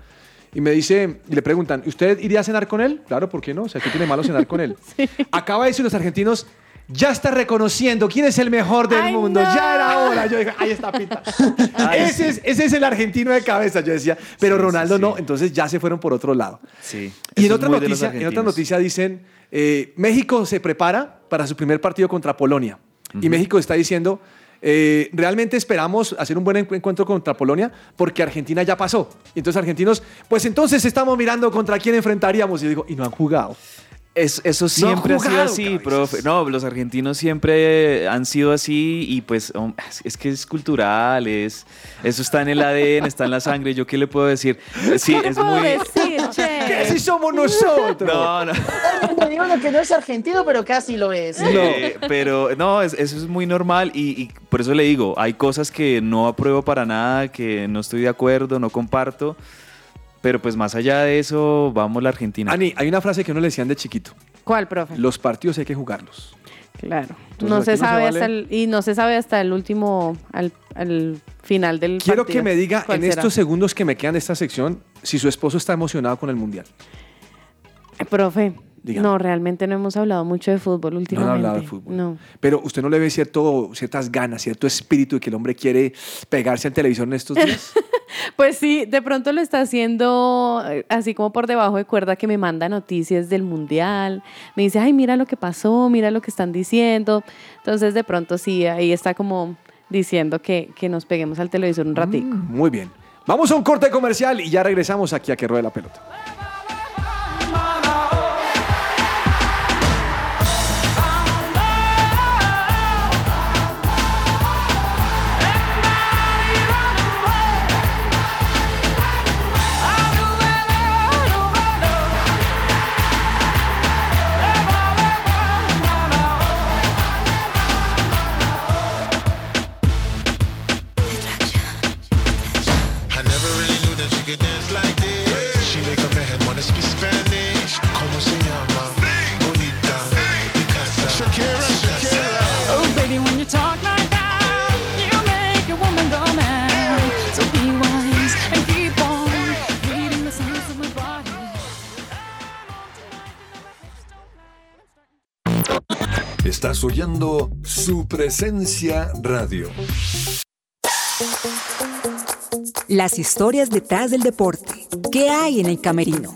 Y me dice, y le preguntan, ¿usted iría a cenar con él? Claro, ¿por qué no? O sea, ¿qué tiene malo cenar con él? Acaba de decir los argentinos, ya está reconociendo quién es el mejor del ¡Ay, mundo, no! ya era hora. Yo dije, ahí está Pita. ese, es, ese es el argentino de cabeza, yo decía. Pero Sí, Ronaldo sí. no, entonces ya se fueron por otro lado. Sí. Y en otra, noticia, en otra noticia dicen, eh, México se prepara para su primer partido contra Polonia. Y México está diciendo, eh, realmente esperamos hacer un buen encu- encuentro contra Polonia porque Argentina ya pasó. Y entonces argentinos, pues entonces estamos mirando contra quién enfrentaríamos. Y yo digo, y no han jugado. Es- eso siempre ha sido así, profe. No, los argentinos siempre han sido así y pues es- que es cultural, es, eso está en el ADN, está en la sangre. ¿Yo qué le puedo decir? Sí, ¿Qué es puedo muy... decir, che? ¿Qué si somos nosotros? No, no. Me digo lo que no es argentino, pero casi lo es. Eh, pero no, es- eso es muy normal y, y por eso le digo, hay cosas que no apruebo para nada, que no estoy de acuerdo, no comparto, pero pues más allá de eso, vamos la Argentina. Ani, hay una frase que uno le decían de chiquito. ¿Cuál, profe? Los partidos hay que jugarlos. Claro. Entonces, no se no se sabe vale. hasta el, y no se sabe hasta el último, al, al final del Quiero partido. que me diga ¿Cuál en será? estos segundos que me quedan de esta sección si su esposo está emocionado con el Mundial. Eh, Profe, Dígame. no, realmente no hemos hablado mucho de fútbol No han últimamente. hablado de fútbol. No. Pero usted no le ve cierto, ciertas ganas, cierto espíritu de que el hombre quiere pegarse al televisor en estos días. Pues sí, de pronto lo está haciendo eh, así como por debajo de cuerda que me manda noticias del mundial. Me dice, ay, mira lo que pasó, mira lo que están diciendo. Entonces de pronto sí, ahí está como diciendo que, que nos peguemos al televisor un ratico. Muy bien. Vamos a un corte comercial y ya regresamos aquí a que ruede la pelota. Su presencia radio. Las historias detrás del deporte. ¿Qué hay en el camerino?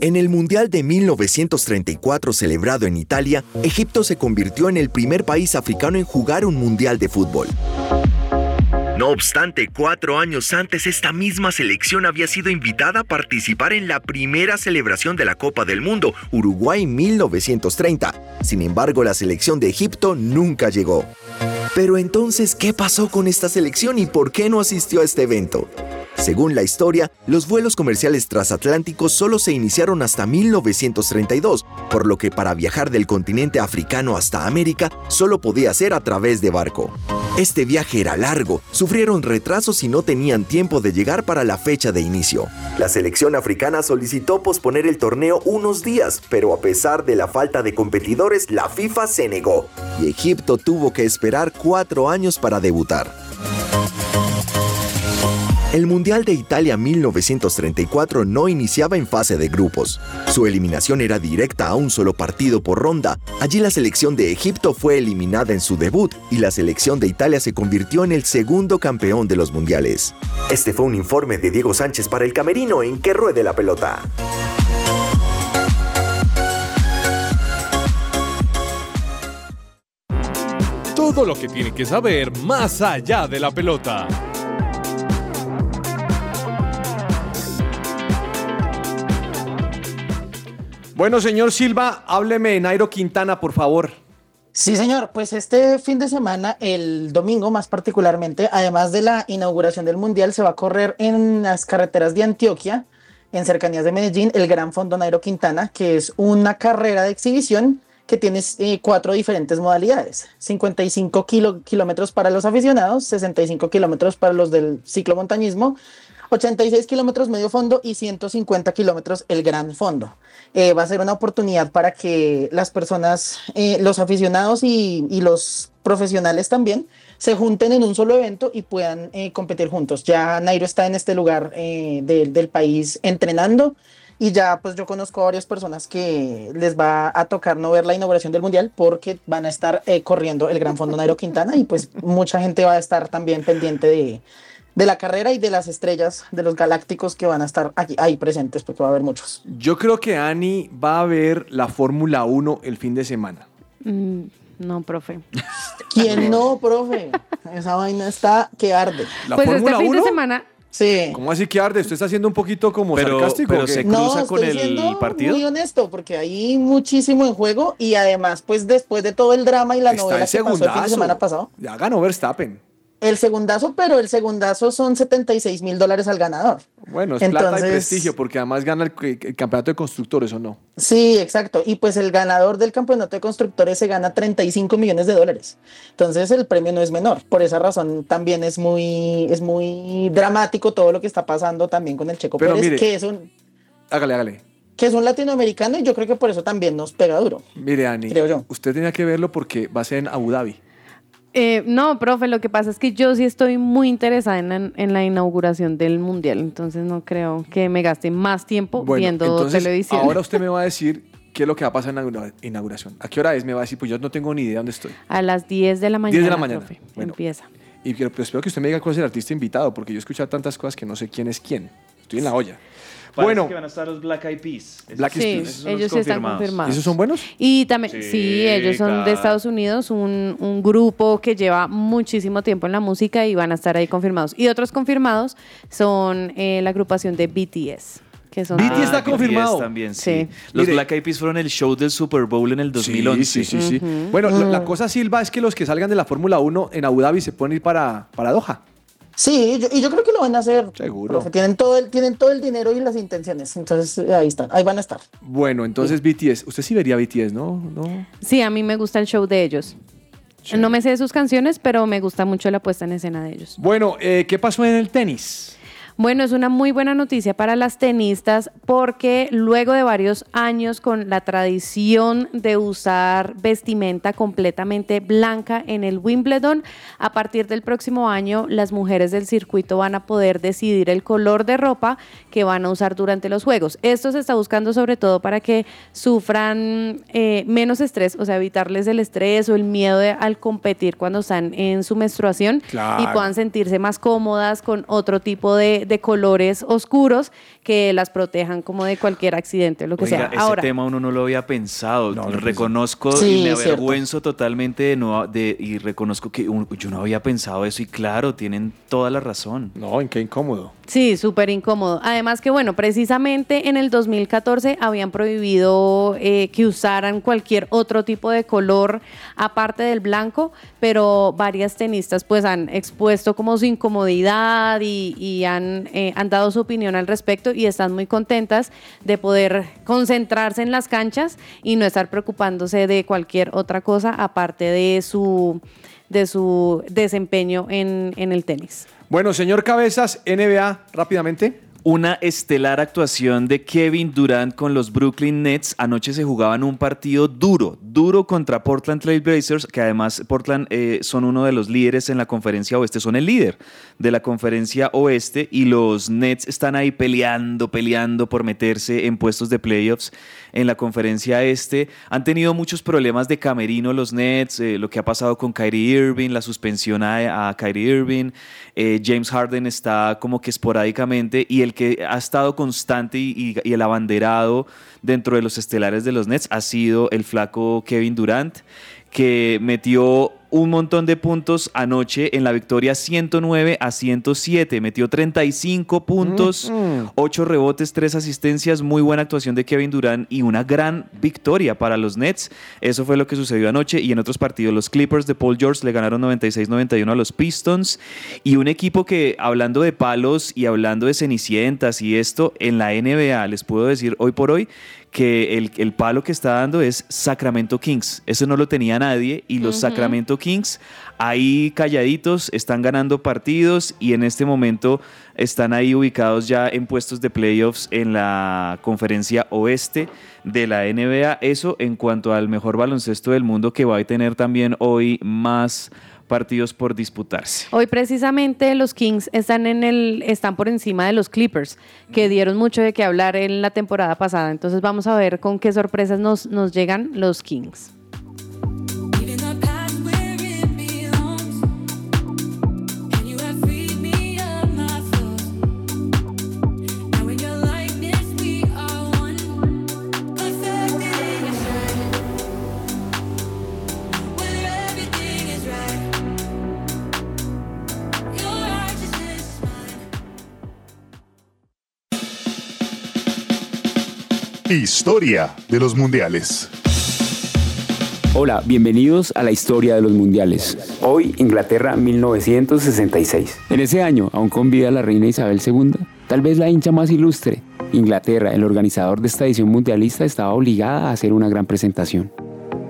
En el Mundial de 1934 celebrado en Italia, Egipto se convirtió en el primer país africano en jugar un Mundial de fútbol. No obstante, cuatro años antes esta misma selección había sido invitada a participar en la primera celebración de la Copa del Mundo, Uruguay 1930. Sin embargo, la selección de Egipto nunca llegó. Pero entonces, ¿qué pasó con esta selección y por qué no asistió a este evento? Según la historia, los vuelos comerciales transatlánticos solo se iniciaron hasta 1932, por lo que para viajar del continente africano hasta América solo podía ser a través de barco. Este viaje era largo, sufrieron retrasos y no tenían tiempo de llegar para la fecha de inicio. La selección africana solicitó posponer el torneo unos días, pero a pesar de la falta de competidores, la FIFA se negó y Egipto tuvo que esperar cuatro años para debutar. El Mundial de Italia 1934 no iniciaba en fase de grupos. Su eliminación era directa a un solo partido por ronda. Allí la selección de Egipto fue eliminada en su debut y la selección de Italia se convirtió en el segundo campeón de los mundiales. Este fue un informe de Diego Sánchez para el Camerino en que ruede la pelota. Todo lo que tiene que saber más allá de la pelota. Bueno, señor Silva, hábleme de Nairo Quintana, por favor. Sí, señor. Pues este fin de semana, el domingo más particularmente, además de la inauguración del Mundial, se va a correr en las carreteras de Antioquia, en cercanías de Medellín, el Gran Fondo Nairo Quintana, que es una carrera de exhibición que tiene eh, cuatro diferentes modalidades. 55 kilo- kilómetros para los aficionados, 65 kilómetros para los del ciclomontañismo, 86 kilómetros medio fondo y 150 kilómetros el gran fondo. Eh, va a ser una oportunidad para que las personas, eh, los aficionados y, los profesionales también, se junten en un solo evento y puedan eh, competir juntos. Ya Nairo está en este lugar eh, de- del país entrenando y ya pues yo conozco a varias personas que les va a tocar no ver la inauguración del mundial porque van a estar corriendo el Gran Fondo Nairo Quintana y pues mucha gente va a estar también pendiente de, de la carrera y de las estrellas de los galácticos que van a estar aquí, ahí presentes porque va a haber muchos. Yo creo que Ani va a ver la Fórmula 1 el fin de semana. Mm, no, profe. ¿Quién no, profe? Esa vaina está que arde. ¿La pues este Fórmula fin de 1? semana, Sí. ¿Cómo así que arde? ¿Usted está siendo un poquito como Pero- sarcástico? pero se No, cruza con estoy el siendo partido? Muy honesto, porque hay muchísimo en juego y además, pues después de todo el drama y la Está novela que pasó el fin de semana pasado, Ya ganó Verstappen. El segundazo, pero el segundazo son 76 mil dólares al ganador. Bueno, es plata y Entonces- prestigio, porque además gana el, el campeonato de constructores, ¿o no? Sí, exacto. Y pues el ganador del campeonato de constructores se gana 35 millones de dólares. Entonces el premio no es menor. Por esa razón también es muy, es muy dramático todo lo que está pasando también con el Checo Pero Pérez, mire- que es un Hágale, hágale. que es un latinoamericano y yo creo que por eso también nos pega duro. Mire, Ani, Creo yo. usted tenía que verlo porque va a ser en Abu Dhabi. Eh, no, profe, lo que pasa es que yo sí estoy muy interesada en la, en la inauguración del mundial, entonces no creo que me gaste más tiempo Bueno, viendo entonces, televisión. ahora usted me va a decir qué es lo que va a pasar en la inaugura- inauguración. ¿A qué hora es? Me va a decir, pues yo no tengo ni idea dónde estoy. A las 10 de la mañana. 10 de la mañana. profe, Bueno. Empieza. Y pero espero que usted me diga cuál es el artista invitado, porque yo he escuchado tantas cosas que no sé quién es quién. Estoy en la olla. Parece bueno, que van a estar los Black Eyed Peas. Esos- Black Eyed Sí, Peas. esos son los ellos sí están confirmados. confirmados. ¿y esos son buenos? Y también, sí, Sí, ellos son de. Estados Unidos, un, un grupo que lleva muchísimo tiempo en la música y van a estar ahí confirmados. Y otros confirmados son eh, la agrupación de BTS. Que son BTS está Ah, confirmado. también, sí. Sí. Los Mire. Black Eyed Peas fueron el show del Super Bowl en el 2011. Sí, sí, sí. sí. Bueno, la, la cosa, Silva, es que los que salgan de la Fórmula 1 en Abu Dhabi se pueden ir para, para Doha. Sí, yo- y yo creo que lo van a hacer. Seguro. profe. Tienen todo el, tienen todo el dinero y las intenciones. Entonces eh, ahí están, ahí van a estar. Bueno, entonces BTS. Usted sí vería BTS, ¿no? ¿No? Sí, a mí me gusta el show de ellos. No me sé de sus canciones, pero me gusta mucho la puesta en escena de ellos. Bueno, eh, ¿qué pasó en el tenis? Bueno, es una muy buena noticia para las tenistas porque luego de varios años con la tradición de usar vestimenta completamente blanca en el Wimbledon, a partir del próximo año las mujeres del circuito van a poder decidir el color de ropa que van a usar durante los juegos. Esto se está buscando sobre todo para que sufran eh, menos estrés, o sea, evitarles el estrés o el miedo de- al competir cuando están en su menstruación y puedan sentirse más cómodas con otro tipo de, de colores oscuros que las protejan como de cualquier accidente o lo que Oiga, sea. ese Ahora, tema uno no lo había pensado. No, no reconozco Sí, y me cierto. avergüenzo totalmente de no de, y reconozco que un- yo no había pensado eso y claro, tienen toda la razón. No, en qué incómodo. Sí, súper incómodo. Además que, bueno, precisamente en el 2014 habían prohibido eh, que usaran cualquier otro tipo de color aparte del blanco, pero varias tenistas pues han expuesto como su incomodidad y, y han, eh, han dado su opinión al respecto y están muy contentas de poder concentrarse en las canchas y no estar preocupándose de cualquier otra cosa aparte de su, de su desempeño en, en el tenis. Bueno, señor Cabezas, NBA, rápidamente. Una estelar actuación de Kevin Durant con los Brooklyn Nets. Anoche se jugaban un partido duro, duro contra Portland Trail Blazers, que además Portland eh, son uno de los líderes en la conferencia oeste, son el líder de la conferencia oeste y los Nets están ahí peleando, peleando por meterse en puestos de playoffs en la conferencia este. Han tenido muchos problemas de camerino los Nets, eh, lo que ha pasado con Kyrie Irving, la suspensión a, Kyrie Irving, eh, James Harden está como que esporádicamente y el que ha estado constante y el abanderado dentro de los estelares de los Nets ha sido el flaco Kevin Durant que metió un montón de puntos anoche en la victoria 109 a 107. Metió 35 puntos, 8 rebotes, 3 asistencias. Muy buena actuación de Kevin Durant y una gran victoria para los Nets. Eso fue lo que sucedió anoche. Y en otros partidos, los Clippers de Paul George le ganaron 96-91 a los Pistons. Y un equipo que, hablando de palos y hablando de cenicientas y esto, en la NBA, les puedo decir hoy por hoy que el, el palo que está dando es Sacramento Kings. Eso no lo tenía nadie y los. Sacramento Kings ahí calladitos están ganando partidos y en este momento están ahí ubicados ya en puestos de playoffs en la conferencia oeste de la NBA. Eso en cuanto al mejor baloncesto del mundo que va a tener también hoy más partidos por disputarse. Hoy precisamente los Kings están en el están por encima de los Clippers, que dieron mucho de qué hablar en la temporada pasada. Entonces vamos a ver con qué sorpresas nos, nos llegan los Kings. Historia de los mundiales. Hola, bienvenidos a la historia de los mundiales. Hoy, Inglaterra 1966. En ese año, aún con vida la reina Isabel II, tal vez la hincha más ilustre. Inglaterra, el organizador de esta edición mundialista, estaba obligada a hacer una gran presentación.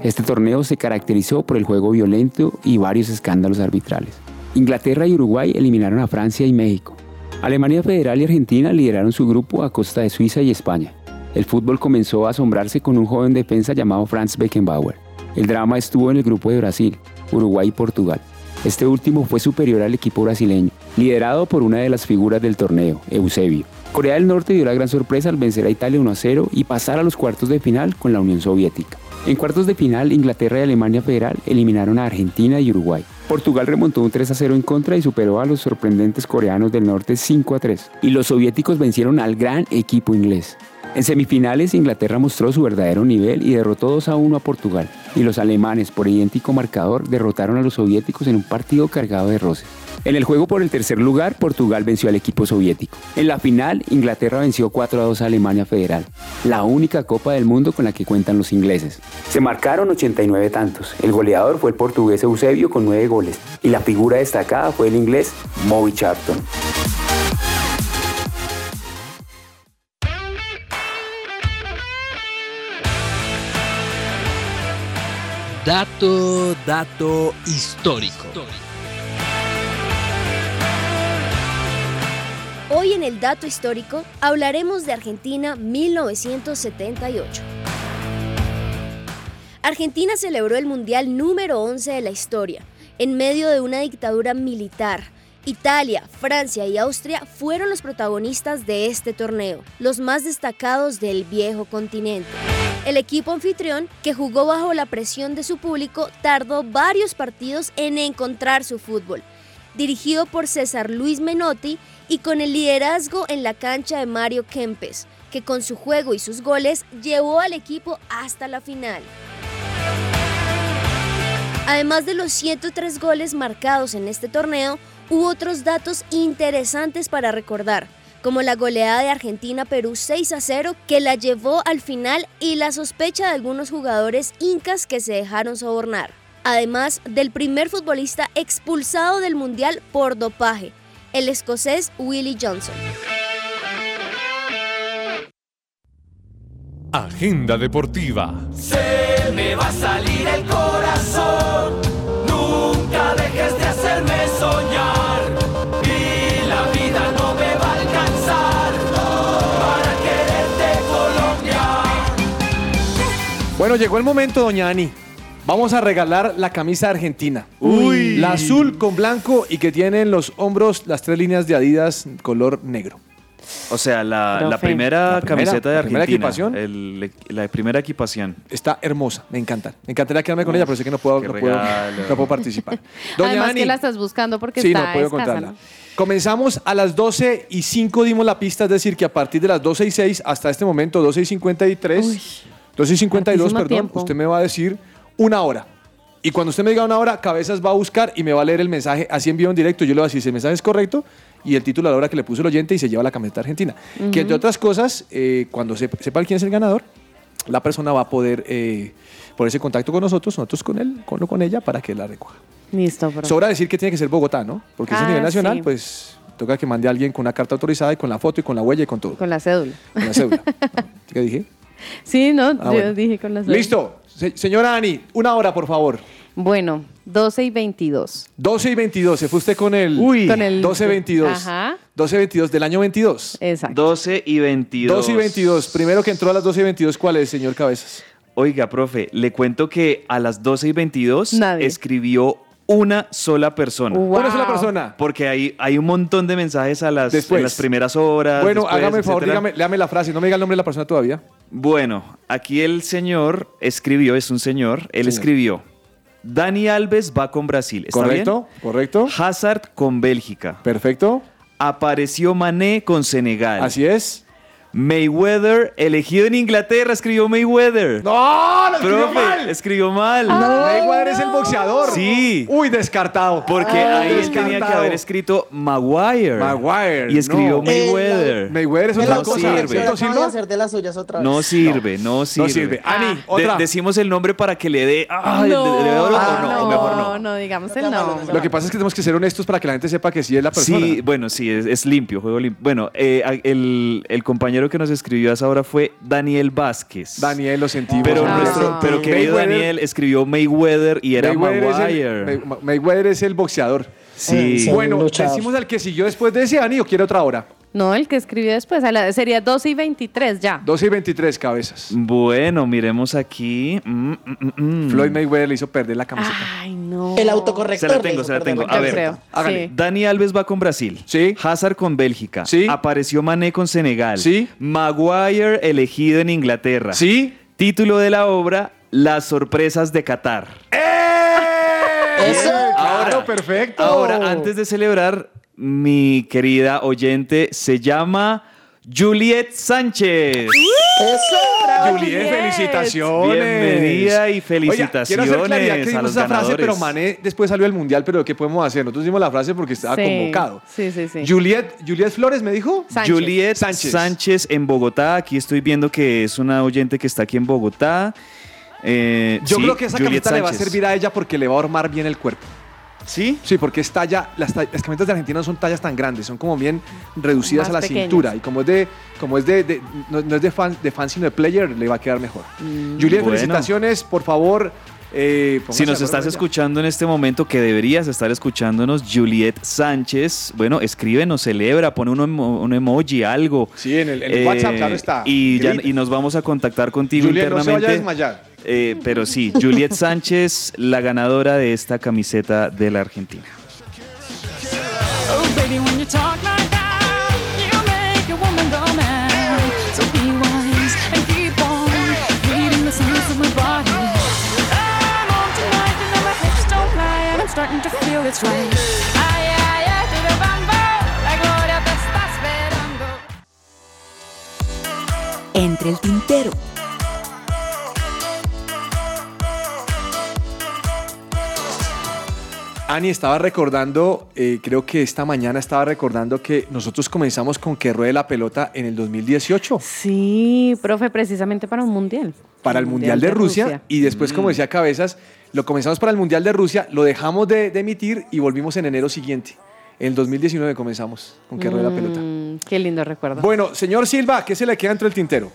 Este torneo se caracterizó por el juego violento y varios escándalos arbitrales. Inglaterra y Uruguay eliminaron a Francia y México. Alemania Federal y Argentina lideraron su grupo a costa de Suiza y España. El fútbol comenzó a asombrarse con un joven defensa llamado Franz Beckenbauer. El drama estuvo en el grupo de Brasil, Uruguay y Portugal. Este último fue superior al equipo brasileño, liderado por una de las figuras del torneo, Eusebio. Corea del Norte dio la gran sorpresa al vencer a Italia 1 0 y pasar a los cuartos de final con la Unión Soviética. En cuartos de final, Inglaterra y Alemania Federal eliminaron a Argentina y Uruguay. Portugal remontó un 3 a 0 en contra y superó a los sorprendentes coreanos del norte 5 a 3. Y los soviéticos vencieron al gran equipo inglés. En semifinales, Inglaterra mostró su verdadero nivel y derrotó 2 a 1 a Portugal. Y los alemanes, por idéntico marcador, derrotaron a los soviéticos en un partido cargado de roces. En el juego por el tercer lugar, Portugal venció al equipo soviético. En la final, Inglaterra venció 4 a 2 a Alemania Federal, la única Copa del Mundo con la que cuentan los ingleses. Se marcaron 89 tantos. El goleador fue el portugués Eusebio con 9 goles y la figura destacada fue el inglés Moby Charlton. Dato, dato histórico. Hoy en el dato histórico hablaremos de Argentina 1978. Argentina celebró el Mundial número 11 de la historia, en medio de una dictadura militar. Italia, Francia y Austria fueron los protagonistas de este torneo, los más destacados del viejo continente. El equipo anfitrión, que jugó bajo la presión de su público, tardó varios partidos en encontrar su fútbol. Dirigido por César Luis Menotti y con el liderazgo en la cancha de Mario Kempes, que con su juego y sus goles llevó al equipo hasta la final. Además de los 103 goles marcados en este torneo, hubo otros datos interesantes para recordar, como la goleada de Argentina-Perú 6 a 0 que la llevó al final y la sospecha de algunos jugadores incas que se dejaron sobornar. Además del primer futbolista expulsado del Mundial por dopaje, el escocés Willie Johnson. Agenda deportiva. Se me va a salir el corazón. Bueno, llegó el momento, doña Ani. Vamos a regalar la camisa argentina. Uy. La azul con blanco y que tiene en los hombros las tres líneas de Adidas color negro. O sea, la, primera La primera, camiseta de la primera Argentina. equipación. el- la primera equipación. Está hermosa, me encanta. Me encantaría quedarme con ella, pero sé que no puedo, qué no puedo, regalo. no puedo participar. Doña Además Ani, que la estás buscando porque sí, está no puedo escasa. ¿no? Comenzamos a las 12 y 5 dimos la pista, es decir, que a partir de las 12 y 6 hasta este momento, 12 y 53, 12 y 52, hartísimo perdón, tiempo. usted me va a decir una hora. Y cuando usted me diga una hora, Cabezas va a buscar y me va a leer el mensaje así en vivo en directo. Yo le voy a decir si el mensaje es correcto y el título a la hora que le puso el oyente y se lleva la camiseta argentina. Que entre otras cosas, eh, cuando se- sepa quién es el ganador, la persona va a poder eh, ponerse en contacto con nosotros, nosotros con él, con, con ella, para que la recoja. Listo, profe. Sobra decir que tiene que ser Bogotá, ¿no? Porque es a Ah, nivel nacional, sí. pues toca que mande a alguien con una carta autorizada y con la foto y con la huella y con todo. Con la cédula. Con la cédula. ¿Qué dije? Sí, no, yo Ah, bueno. dije con la cédula. Listo. Se- señora Ani, una hora, por favor. Bueno, 12 y 22. 12 y 22. Se fue usted con el, Con el- 12 y 22. Ajá. 12 y 22 del año 22. Exacto. 12 y 22. 12 y 22. Primero que entró a las 12 y 22, ¿cuál es, señor Cabezas? Oiga, profe, le cuento que a las 12 y 22 Nadie. escribió una sola persona. Una sola persona. Porque hay, hay un montón de mensajes a las, Después. en las primeras horas. Bueno, después, hágame el favor, dígame, léame la frase. No me diga el nombre de la persona todavía. Bueno, aquí el señor escribió, es un señor, él Señor. escribió, Dani Alves va con Brasil, ¿está Correcto, bien? correcto. Hazard con Bélgica. Perfecto. Apareció Mané con Senegal. Así es. Mayweather, elegido en Inglaterra, escribió Mayweather. ¡No! ¡Lo escribió Profe, mal! escribió mal. Mayweather es el boxeador. Sí. Uy, descartado. Porque Ah, ahí él tenía que descartado. haber escrito Maguire. Maguire. Y escribió no. Mayweather. Mayweather es otra no auto cosa. sirve. se ¿Cierto, acaba de Silva? hacer de las suyas otra vez. No sirve, no sirve. sirve. Ani, De- otra. decimos el nombre para que le dé. Ah, ¿le- no, o ah, no? no, O mejor no. no, digamos No el no nombre. Lo que pasa es que tenemos que ser honestos para que la gente sepa que sí es la persona. Sí, bueno, sí, es, es limpio, juego limpio. Bueno, eh, a- el, el compañero que nos escribió a esa hora fue Daniel Vázquez. Daniel, lo sentimos. Pero, Ah. nuestro, pero querido Mayweather- Daniel escribió Mayweather y era Mayweather es, Maguire. el, May- Mayweather es el boxeador. Sí. Sí. Bueno, decimos al que siguió después de ese Ani o quiere otra hora. No, el que escribió después, a la- sería 12 y 23 ya. 12 y 23 cabezas. Bueno, miremos aquí. Mm, mm, mm, mm. Floyd Mayweather le hizo perder la camiseta. Ay, no. El Se autocorrector. la le tengo, se la tengo. la A ver, creo. hágale. sí. Dani Alves va con Brasil. Sí. Hazard con Bélgica. Sí. Apareció Mané con Senegal. Sí. Maguire elegido en Inglaterra. ¿Sí? Título de la obra: Las sorpresas de Qatar. Eso. Claro, perfecto. Ahora, antes de celebrar, mi querida oyente se llama Juliet Sánchez. Eso. Juliet, felicitaciones. Bienvenida y felicitaciones quiero hacer claridad que a dimos los esa frase, ganadores. pero Mané después salió del mundial, pero ¿qué podemos hacer? Nosotros dimos la frase porque estaba Sí, convocado. Sí, sí, sí. Juliet, Juliet Flores me dijo. Sánchez. Juliet Sánchez. Sánchez. en Bogotá. Aquí estoy viendo que es una oyente que está aquí en Bogotá. Eh, Yo sí, creo que esa Juliet camiseta le va a servir a ella porque le va a armar bien el cuerpo. ¿Sí? Sí, porque es talla, las, ta- las camisetas de Argentina no son tallas tan grandes, son como bien reducidas Más a la pequeñas. cintura. Y como es de, como es de, de- no, no es de fan, de fan, sino de player, le va a quedar mejor. Juliet, Bueno. felicitaciones, por favor. Eh, Si nos estás escuchando en este momento, que deberías estar escuchándonos, Juliet Sánchez, bueno, escríbenos, celebra, pone un, emo- un emoji, algo. Sí, en el, en WhatsApp, claro está. Y, ya- y nos vamos a contactar contigo Juliet, no se internamente. vaya a desmayar. Eh, pero sí, Juliet Sánchez, la ganadora de esta camiseta de la Argentina. Entre el tintero. Ani estaba recordando, eh, creo que esta mañana estaba recordando que nosotros comenzamos con que ruede la pelota en el 2018 Sí, profe, precisamente para un mundial. para el Mundial de Rusia, y después, como decía Cabezas, lo comenzamos para el Mundial de Rusia, lo dejamos de, de emitir y volvimos en enero siguiente. En el 2019 comenzamos con que ruede la pelota. Mm, qué lindo recuerdo. Bueno, señor Silva, ¿qué se le queda entre el tintero?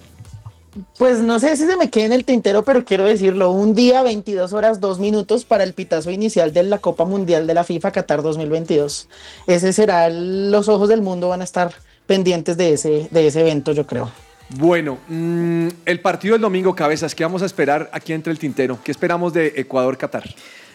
Pues no sé si se me queda en el tintero, pero quiero decirlo. Un día, 22 horas, 2 minutos para el pitazo inicial de la Copa Mundial de la FIFA Qatar 2022. Ese será, el- los ojos del mundo van a estar pendientes de ese, de ese evento, yo creo. Bueno, mm, el partido del domingo, Cabezas, ¿qué vamos a esperar aquí entre el tintero? ¿Qué esperamos de Ecuador-Qatar?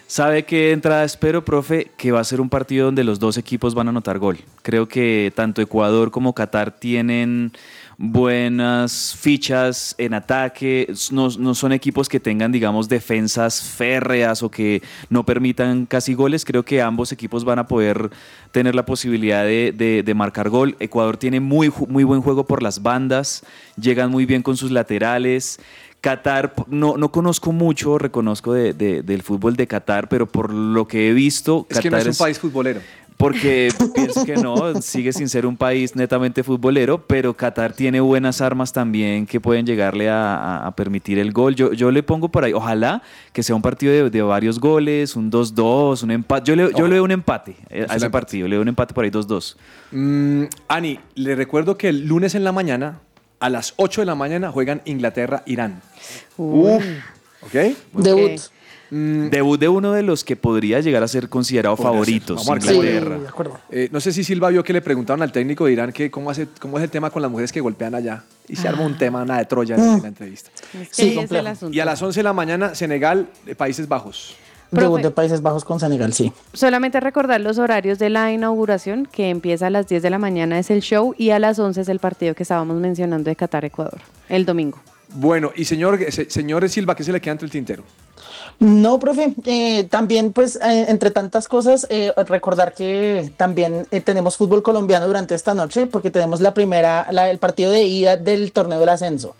¿Sabe qué entrada espero, profe? Que va a ser un partido donde los dos equipos van a anotar gol. Creo que tanto Ecuador como Qatar tienen buenas fichas en ataque. No, no son equipos que tengan, digamos, defensas férreas o que no permitan casi goles. Creo que ambos equipos van a poder tener la posibilidad de, de- de marcar gol. Ecuador tiene muy, muy buen juego por las bandas, llegan muy bien con sus laterales. Qatar, no, no conozco mucho, reconozco de- de- del fútbol de Qatar, pero por lo que he visto, Es que no es un país futbolero. Porque pienso que no, sigue sin ser un país netamente futbolero, pero Qatar tiene buenas armas también que pueden llegarle a, permitir el gol. Yo, yo le pongo por ahí, ojalá que sea un partido de, de varios goles, un 2-2, un empate. Yo le, yo le veo un empate eh, a ese partido, le veo un empate por ahí 2-2. Mm, Ani, le recuerdo que el lunes en la mañana, a las 8 de la mañana, juegan Inglaterra-Irán. Uf, ¿ok? Debut. Mm, Debut de uno de los que podría llegar a ser considerado Podría ser. favoritos, Vamos. Inglaterra. Sí, de acuerdo. eh, no sé si Silva vio que le preguntaron al técnico de Irán que cómo, hace, cómo es el tema con las mujeres que golpean allá. Y se arma un tema, nada de Troya en, en la entrevista. Es que Sí, ahí es complejo. el asunto. Y a las 11 de la mañana, Senegal, eh, Países Bajos. Debut Profe. de Países Bajos con Senegal, sí. Solamente recordar los horarios de la inauguración, que empieza a las 10 de la mañana es el show y a las 11 es el partido que estábamos mencionando de Qatar-Ecuador, el domingo. Bueno, y señor, se- señores Silva, ¿qué se le queda entre el tintero? No, profe, eh, también pues eh, entre tantas cosas, eh, recordar que también eh, tenemos fútbol colombiano durante esta noche porque tenemos la primera, la, el partido de ida del torneo del ascenso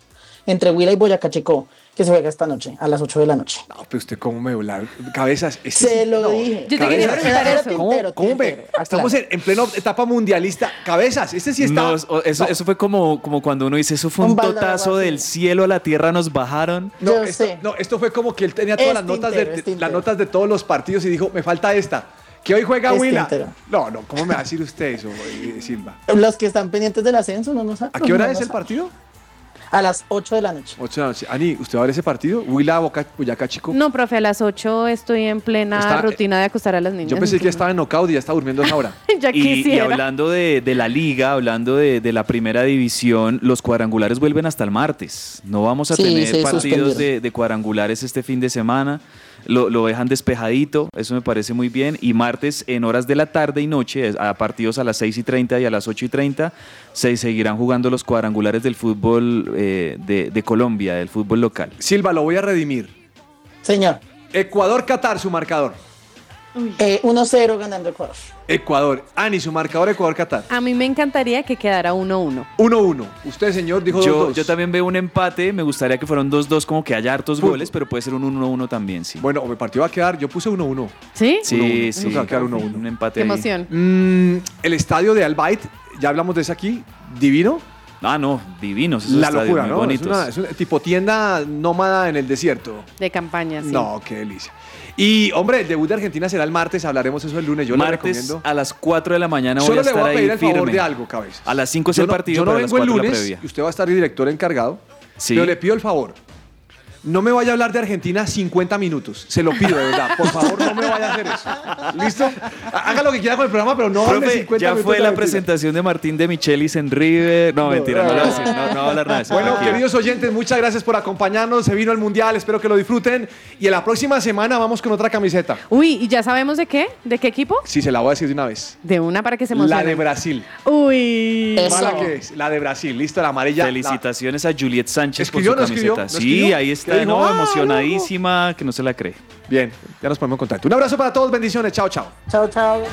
entre Huila y Boyacá Chico que se juega esta noche a las 8 de la noche. No, pero usted cómo me vola. Cabezas. este Se sí- lo no, dije. Yo te quería preguntar Era eso. ¿Cómo, tintero, cómo me- tintero. Estamos claro. en, en plena etapa mundialista. Cabezas, este sí está. No, eso, No, eso fue como, como cuando uno dice, eso fue Un un de totazo del cielo a la tierra, nos bajaron. No, Yo esto, sé. no, esto fue como que él tenía todas Es las notas, tintero, de, las notas de todos los partidos y dijo, me falta esta. Que hoy juega Es Huila. tintero. No, no, ¿cómo me va a decir usted eso, eh, Silva? Los que están pendientes del ascenso no nos ¿A qué hora es el partido? A las 8 de la noche. 8 de la noche. Ani, ¿usted va a ver ese partido? Huila, Boca, Boyacá, Chico. No, profe, a las 8 estoy en plena Está- rutina de acostar a las niñas. Yo pensé que estaba en knockout y ya está durmiendo a esa hora. ya Y, y hablando de, de la liga, hablando de, de la primera división, los cuadrangulares vuelven hasta el martes. No vamos a Sí, tener partidos de, de cuadrangulares este fin de semana. Lo, lo dejan despejadito, eso me parece muy bien. Y martes en horas de la tarde y noche, a partidos a las 6 y 30 y a las 8 y 30, se seguirán jugando los cuadrangulares del fútbol eh, de, de Colombia, del fútbol local. Silva, lo voy a redimir. Señor, Ecuador-Qatar, su marcador. Eh, 1-0 ganando Ecuador. Ecuador. Ani, su marcador Ecuador-Qatar. A mí me encantaría que quedara 1-1. 1-1. Usted, señor, dijo Yo, 2-2. yo también veo un empate, me gustaría que fueran 2-2, como que haya hartos Fútbol. goles, pero puede ser un 1-1 también, sí. Bueno, el partido va a quedar, yo puse 1-1. ¿Sí? Sí, 1-1. sí. Va a quedar 1-1. Un empate Qué emoción. Mm, el estadio de Albayt, ya hablamos de ese aquí, divino. Ah, no, divinos. esos La locura, muy ¿no? Es bonitos. una, es una tipo tienda nómada en el desierto. De campaña, sí. No, qué delicia. Y, hombre, el debut de Argentina será el martes, hablaremos eso el lunes. Yo le Martes recomiendo. a las 4 de la mañana voy Solo a le voy a pedir ahí el favor de algo, cabeza. A las 5 es Yo el no- partido, Yo no pero a las vengo el 4 la lunes previa. y usted va a estar director encargado. Sí. Pero le pido el favor. No me vaya a hablar de Argentina 50 minutos. Se lo pido, de verdad. Por favor, no me vaya a hacer eso. ¿Listo? Haga lo que quiera con el programa, pero no hable Profe, 50 ya minutos. fue de la presentación de Martín de Michelis en River. No, mentira, no, lo voy a decir, no, no voy a hablar nada de eso. Bueno, tranquilo. queridos oyentes, muchas gracias por acompañarnos. Se vino el Mundial, espero que lo disfruten. Y en la próxima semana vamos con otra camiseta. Uy, ¿y ya sabemos de qué? ¿De qué equipo? Sí, se la voy a decir de una vez. De una para que se emocione. La de Brasil. Uy. Eso. Que es, la de Brasil. Listo, la amarilla. la- Felicitaciones a Juliet Sánchez ¿Escribió, por no su camiseta. ¿No sí, escribió? ahí ¿Qué está de emocionadísima, que no se la cree. Bien, ya nos ponemos en contacto. Un abrazo para todos, bendiciones. Chao, chao. Chao, chao.